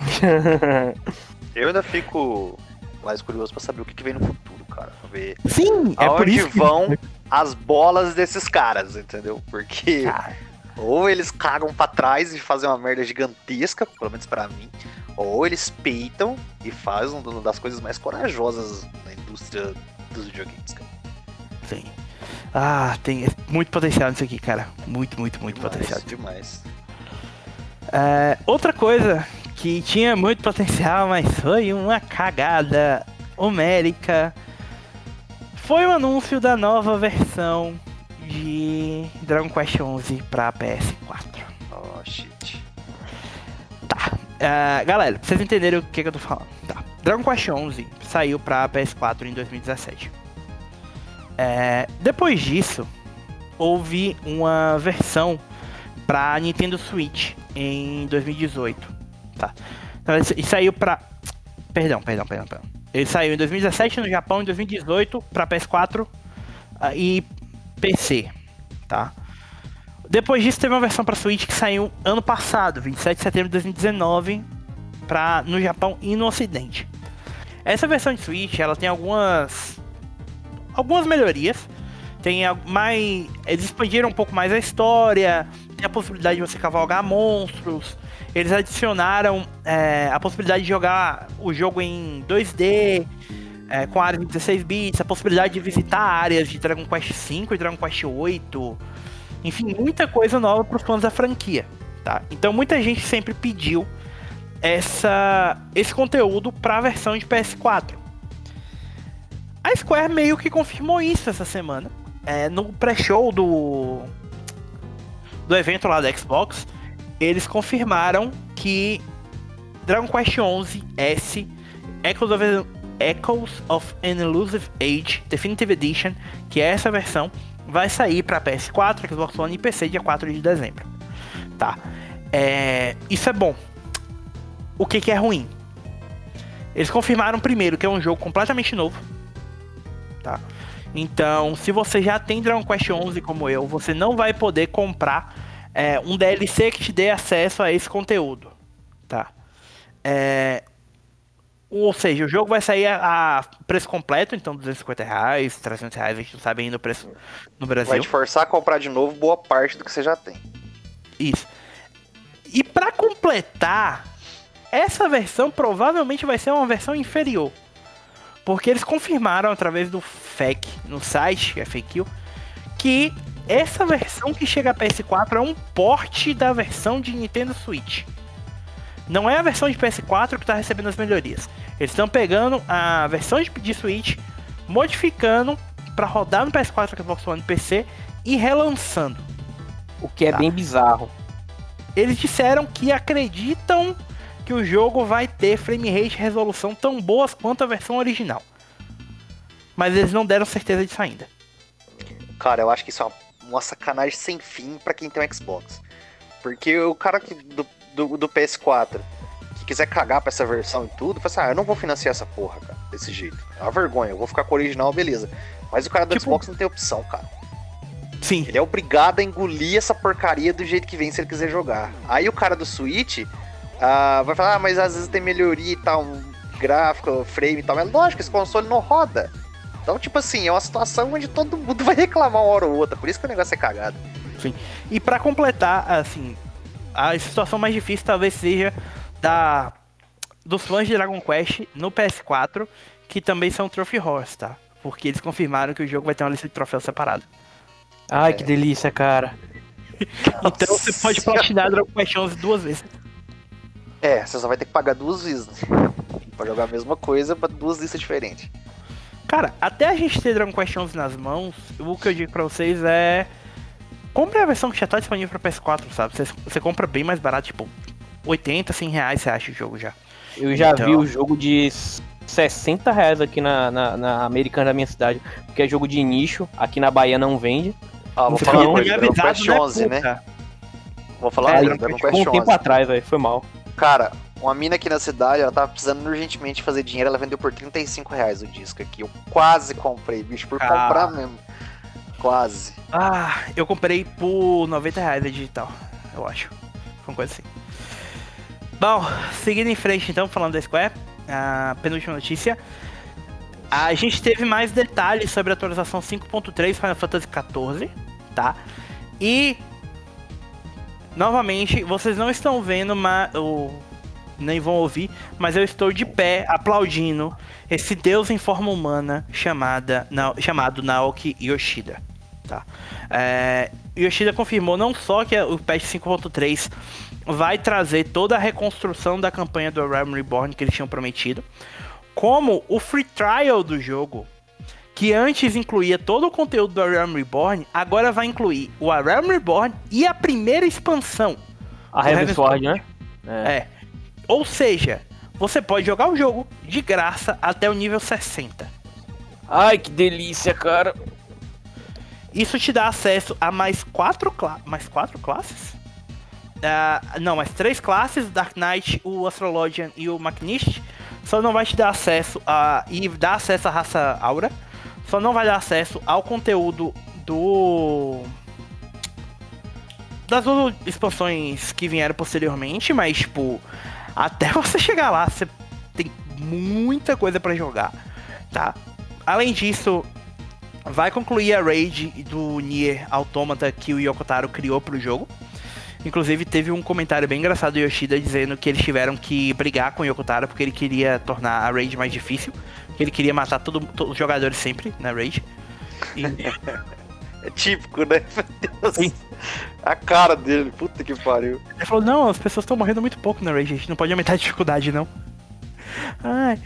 eu ainda fico mais curioso para saber o que, que, vem no futuro, cara. Pra ver Sim, é por isso vão que... as bolas desses caras, entendeu? Porque cara ou eles cagam para trás e fazem uma merda gigantesca, pelo menos para mim, ou eles peitam e fazem uma das coisas mais corajosas na indústria dos videogames, cara. Sim. Ah, tem muito potencial nisso aqui, cara. Muito, muito, muito demais, potencial. Demais. É, outra coisa que tinha muito potencial, mas foi uma cagada homérica. Foi o anúncio da nova versão de Dragon Quest 11 pra PS4. Oh, shit. Tá. Uh, galera, pra vocês entenderem o que, que eu tô falando. Tá. Dragon Quest XI saiu para PS4 em 2017. É, depois disso, houve uma versão para Nintendo Switch em 2018, tá? Então, e saiu para Perdão, perdão, perdão, perdão. Ele saiu em 2017 no Japão, em 2018 para PS4 uh, e PC, tá? Depois disso teve uma versão para Switch que saiu ano passado, 27 de setembro de 2019, para no Japão e no Ocidente. Essa versão de Switch, ela tem algumas algumas melhorias. Tem mais, eles expandiram um pouco mais a história, tem a possibilidade de você cavalgar monstros. Eles adicionaram é, a possibilidade de jogar o jogo em 2D, é, com áreas de 16 bits, a possibilidade de visitar áreas de Dragon Quest V e Dragon Quest VIII. Enfim, muita coisa nova para os fãs da franquia. Tá? Então muita gente sempre pediu essa, esse conteúdo para a versão de PS4. A Square meio que confirmou isso essa semana. É, no pré-show do, do evento lá da Xbox, eles confirmaram que Dragon Quest XI S Echoes of, Echoes of an Elusive Age Definitive Edition, que é essa versão, vai sair para PS4, Xbox One e PC dia 4 de dezembro. Tá? É, isso é bom. O que, que é ruim? Eles confirmaram primeiro que é um jogo completamente novo. Tá? Então, se você já tem Dragon Quest 11 como eu, você não vai poder comprar é, um DLC que te dê acesso a esse conteúdo. Tá? É, ou seja, o jogo vai sair a, a, preço completo, então 250 reais, 300 reais, a gente não sabe ainda o preço no Brasil. Vai te forçar a comprar de novo boa parte do que você já tem. Isso. E para completar, essa versão provavelmente vai ser uma versão inferior. Porque eles confirmaram através do FAQ no site, é FAQ, que essa versão que chega a PS4 é um porte da versão de Nintendo Switch. Não é a versão de PS4 que está recebendo as melhorias. Eles estão pegando a versão de, de Switch, modificando para rodar no PS4, Xbox One e PC e relançando. O que é tá. bem bizarro. Eles disseram que acreditam que o jogo vai ter frame rate e resolução tão boas quanto a versão original. Mas eles não deram certeza disso ainda. Cara, eu acho que isso é uma, uma sacanagem sem fim para quem tem um Xbox. Porque o cara que, do, do, do PS4 que quiser cagar pra essa versão e tudo, fala assim, ah, eu não vou financiar essa porra, cara, desse jeito. É uma vergonha, eu vou ficar com o original, beleza. Mas o cara do tipo... Xbox não tem opção, cara. Sim. Ele é obrigado a engolir essa porcaria do jeito que vem se ele quiser jogar. Aí o cara do Switch uh, vai falar, ah, mas às vezes tem melhoria e tal, gráfico, frame e tal. Mas lógico, esse console não roda. Então, tipo assim, é uma situação onde todo mundo vai reclamar uma hora ou outra. Por isso que o negócio é cagado. Sim. E para completar, assim, a situação mais difícil talvez seja da dos fãs de Dragon Quest no PS4, que também são Trophy Horse, tá? Porque eles confirmaram que o jogo vai ter uma lista de troféus separada. Ai, é. que delícia, cara. então você pode platinar Dragon Quest 11 duas vezes. É, você só vai ter que pagar duas vezes. Pra jogar a mesma coisa pra duas listas diferentes. Cara, até a gente ter Dragon Quest 11 nas mãos, o que eu digo pra vocês é compre a versão que já tá disponível pra PS4, sabe? Você, você compra bem mais barato, tipo, 80, 100 reais você acha o jogo já. Eu já então... vi o jogo de 60 reais aqui na, na, na, americana da minha cidade, porque é jogo de nicho, aqui na Bahia não vende. Ah, vou falar uma coisa, Quest 11, né? né? Vou falar é, Dragon Quest 11. Um tempo atrás, velho, foi mal. Cara, uma mina aqui na cidade, ela tava precisando urgentemente fazer dinheiro, ela vendeu por 35 reais o disco aqui. Eu quase comprei, bicho, por ah. comprar mesmo. Quase. Ah, eu comprei por 90 reais a digital, eu acho. Foi uma coisa assim. Bom, seguindo em frente então, falando da Square, a penúltima notícia. A gente teve mais detalhes sobre a atualização 5.3 Final Fantasy XIV, tá? E novamente, vocês não estão vendo mas, o nem vão ouvir, mas eu estou de pé aplaudindo esse deus em forma humana chamada, na, chamado Naoki Yoshida. Tá? É, Yoshida confirmou não só que o patch 5.3 vai trazer toda a reconstrução da campanha do Realm Reborn que eles tinham prometido, como o free trial do jogo, que antes incluía todo o conteúdo do Realm Reborn, agora vai incluir o Realm Reborn e a primeira expansão. A Heaven's Sword, né? É. é. Ou seja, você pode jogar o jogo de graça até o nível 60. Ai, que delícia, cara. Isso te dá acesso a mais quatro, mais quatro classes? Uh, não, mais três classes, Dark Knight, o Astrologian e o Machinist. Só não vai te dar acesso a. E dá acesso à raça Aura. Só não vai dar acesso ao conteúdo do. Das duas expansões que vieram posteriormente, mas tipo. Até você chegar lá, você tem muita coisa para jogar, tá? Além disso, vai concluir a raid do Nier Automata que o Yokotaro criou pro jogo. Inclusive, teve um comentário bem engraçado do Yoshida dizendo que eles tiveram que brigar com o Yokotaro porque ele queria tornar a raid mais difícil. Ele queria matar todo, todos os jogadores sempre na raid. E... é típico, né? Sim. A cara dele, puta que pariu. Ele falou: Não, as pessoas estão morrendo muito pouco na raid, a gente não pode aumentar a dificuldade, não. Ai.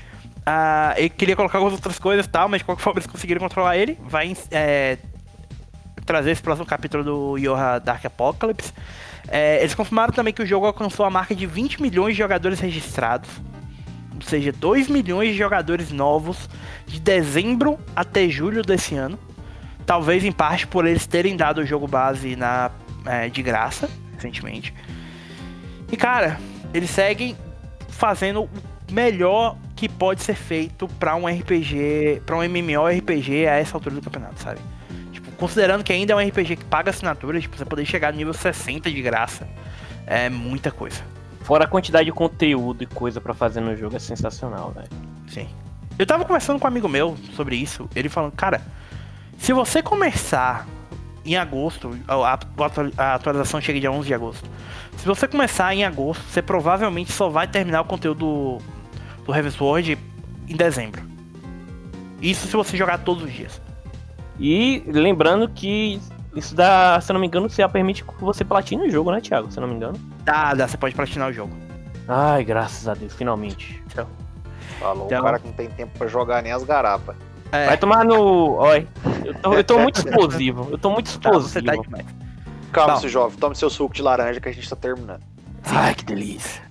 Ah, ele queria colocar algumas outras coisas e tal, mas de qualquer forma eles conseguiram controlar ele. Vai é, trazer esse próximo capítulo do Yoha Dark Apocalypse. É, eles confirmaram também que o jogo alcançou a marca de 20 milhões de jogadores registrados. Ou seja, 2 milhões de jogadores novos de dezembro até julho desse ano. Talvez em parte por eles terem dado o jogo base na, é, de graça recentemente. E cara, eles seguem fazendo o melhor que pode ser feito para um RPG, para um MMORPG a essa altura do campeonato, sabe? Tipo, considerando que ainda é um RPG que paga assinatura, tipo, você poder chegar no nível 60 de graça, é muita coisa. Fora a quantidade de conteúdo e coisa para fazer no jogo é sensacional, velho. Sim. Eu tava conversando com um amigo meu sobre isso, ele falando, cara, se você começar em agosto, a, a atualização chega dia 11 de agosto. Se você começar em agosto, você provavelmente só vai terminar o conteúdo do Heaven Sword em dezembro. Isso se você jogar todos os dias. E lembrando que isso dá, se eu não me engano, você permite que você platine o jogo, né, Thiago? Se eu não me engano. Dá, dá, você pode platinar o jogo. Ai, graças a Deus, finalmente. Então, Falou então, um cara que não tem tempo pra jogar nem as garapas. É. Vai tomar no. Oi. Eu tô, eu tô muito explosivo. Eu tô muito tá, explosivo. Tá, tá Calma, seu jovem. Tome seu suco de laranja que a gente tá terminando. Ai, que delícia.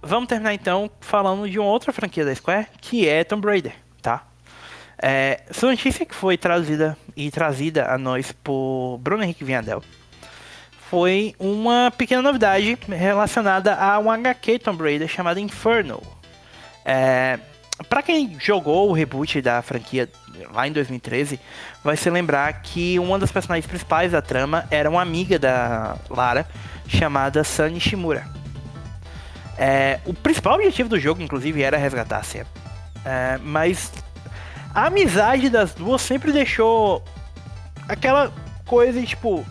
Vamos terminar então falando de uma outra franquia da Square, que é Tomb Raider, tá? É, essa notícia que foi traduzida e trazida a nós por Bruno Henrique Viandel foi uma pequena novidade relacionada a um HQ Tomb Raider chamado Inferno. É, para quem jogou o reboot da franquia lá em 2013, vai se lembrar que uma das personagens principais da trama era uma amiga da Lara chamada Sunny Shimura. É, o principal objetivo do jogo, inclusive, era resgatar a Sam. É, mas a amizade das duas sempre deixou aquela coisa tipo.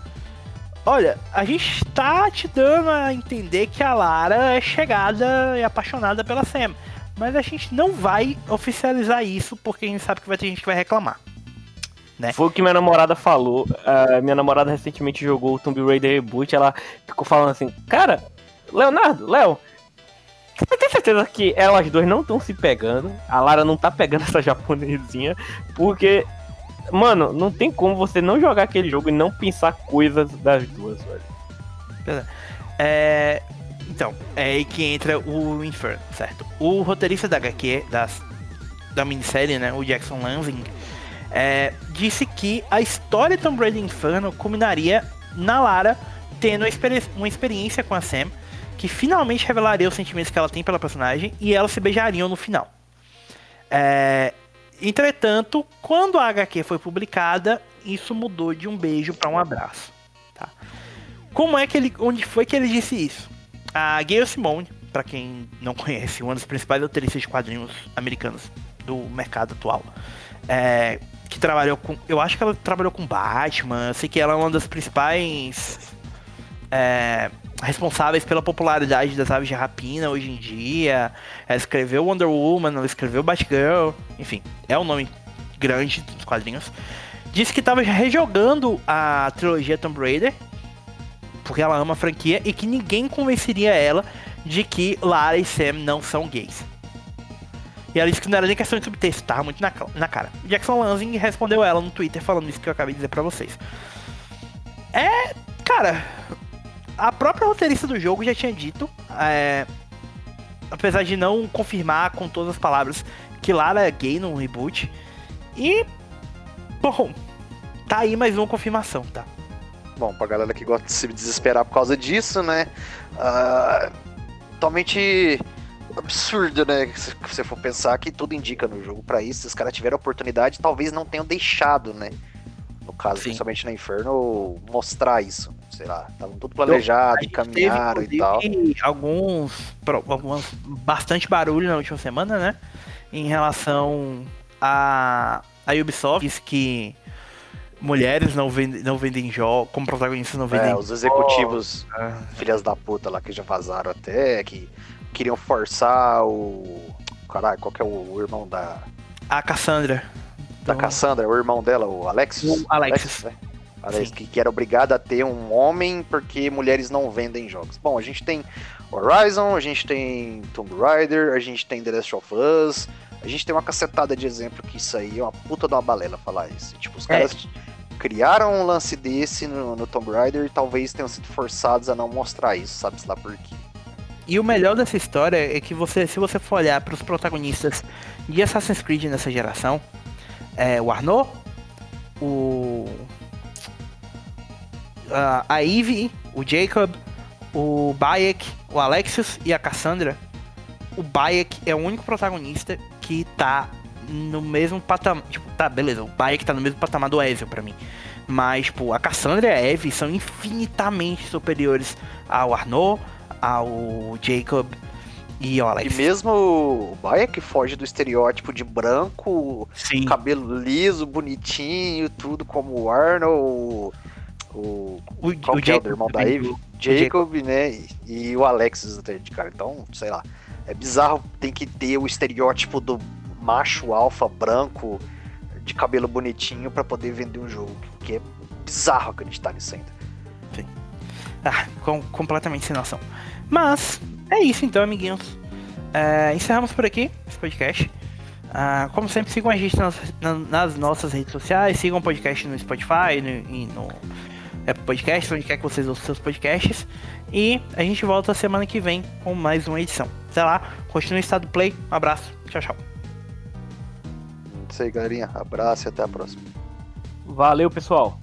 Olha, a gente tá te dando a entender que a Lara é chegada e apaixonada pela Sam. Mas a gente não vai oficializar isso porque a gente sabe que vai ter gente que vai reclamar. Né? Foi o que minha namorada falou. Uh, minha namorada recentemente jogou o Tomb Raider Reboot. Ela ficou falando assim: Cara, Leonardo, Léo, você tem certeza que elas duas não estão se pegando? A Lara não tá pegando essa japonesinha, porque, mano, não tem como você não jogar aquele jogo e não pensar coisas das duas, velho. É. Então, é aí que entra o Inferno, certo? O roteirista da HQ, das, da minissérie, né, o Jackson Lansing, é, disse que a história Tomb Raider Inferno culminaria na Lara tendo uma experiência com a Sam que finalmente revelaria os sentimentos que ela tem pela personagem e elas se beijariam no final. É... Entretanto, quando a HQ foi publicada, isso mudou de um beijo para um abraço. Tá? Como é que ele, onde foi que ele disse isso? A Gayle Simone, para quem não conhece, uma das principais roteiristas de quadrinhos americanos do mercado atual, é, que trabalhou com, eu acho que ela trabalhou com Batman, eu sei que ela é uma das principais é, responsáveis pela popularidade das aves de rapina hoje em dia. Ela escreveu Wonder Woman, ela escreveu Batgirl, enfim, é um nome grande dos quadrinhos. Disse que estava rejogando a trilogia Tomb Raider, porque ela ama a franquia, e que ninguém convenceria ela de que Lara e Sam não são gays. E ela disse que não era nem questão de subtexto, tava muito na, na cara. Jackson Lansing respondeu ela no Twitter falando isso que eu acabei de dizer pra vocês. É. Cara, a própria roteirista do jogo já tinha dito é, apesar de não confirmar com todas as palavras que Lara é gay no reboot. E. Bom, tá aí mais uma confirmação, tá? Bom, pra galera que gosta de se desesperar por causa disso, né? Uh, totalmente absurdo, né? Se você for pensar que tudo indica no jogo para isso. Se os caras tiveram oportunidade, talvez não tenham deixado, né? No caso, Sim. principalmente na Inferno, mostrar isso. Sei lá, estavam tudo planejado, encaminharam e tal. Alguns, alguns. Bastante barulho na última semana, né? Em relação a, a Ubisoft, disse que mulheres não vendem, não vendem jogos, como protagonistas não vendem. É, os executivos, oh, filhas da puta lá que já vazaram até, que queriam forçar o. Caralho, qual que é o, o irmão da. A Cassandra. Da Cassandra, o irmão dela, o Alexis. O Alexis. Alexis né? Alex, que, que, era obrigado a ter um homem porque mulheres não vendem jogos. Bom, a gente tem Horizon, a gente tem Tomb Raider, a gente tem The Last of Us, a gente tem uma cacetada de exemplo que isso aí é uma puta de uma balela falar isso. Tipo, os é. caras é. Criaram um lance desse no, no Tomb Raider e talvez tenham sido forçados a não mostrar isso, sabe-se lá por quê. E o melhor dessa história é que você, se você for olhar para os protagonistas de Assassin's Creed nessa geração, é o Arnaud, o a Eve, o Jacob, o Bayek, o Alexius e a Cassandra. O Bayek é o único protagonista que tá no mesmo patamar. Tipo, tá, beleza, o Bayek tá no mesmo patamar do Ezio para mim. Mas, tipo, a Cassandra e a Eve são infinitamente superiores ao Arnaud, ao Jacob e ao Alex. E mesmo o Bayek foge do estereótipo de branco, Sim. cabelo liso, bonitinho, tudo como o Arnold, o. O, o, é Jacob, é o irmão da Eve? Jacob, Jacob, né? E, e o Alexis, de cara. Então, sei lá. É bizarro, tem que ter o estereótipo do macho alfa branco de cabelo bonitinho para poder vender um jogo. Que é bizarro acreditar nisso ainda. Sim. Ah, com, completamente sem noção. Mas é isso então, amiguinhos. É, encerramos por aqui esse podcast. Uh, como sempre, sigam a gente nas, nas, nossas redes sociais, sigam o podcast no Spotify no, no Apple onde quer que vocês ouçam seus podcasts. E a gente volta semana que vem com mais uma edição. Até lá, continue o estado play. Um abraço, tchau, tchau. Isso aí, galerinha. Abraço e até a próxima. Valeu, pessoal.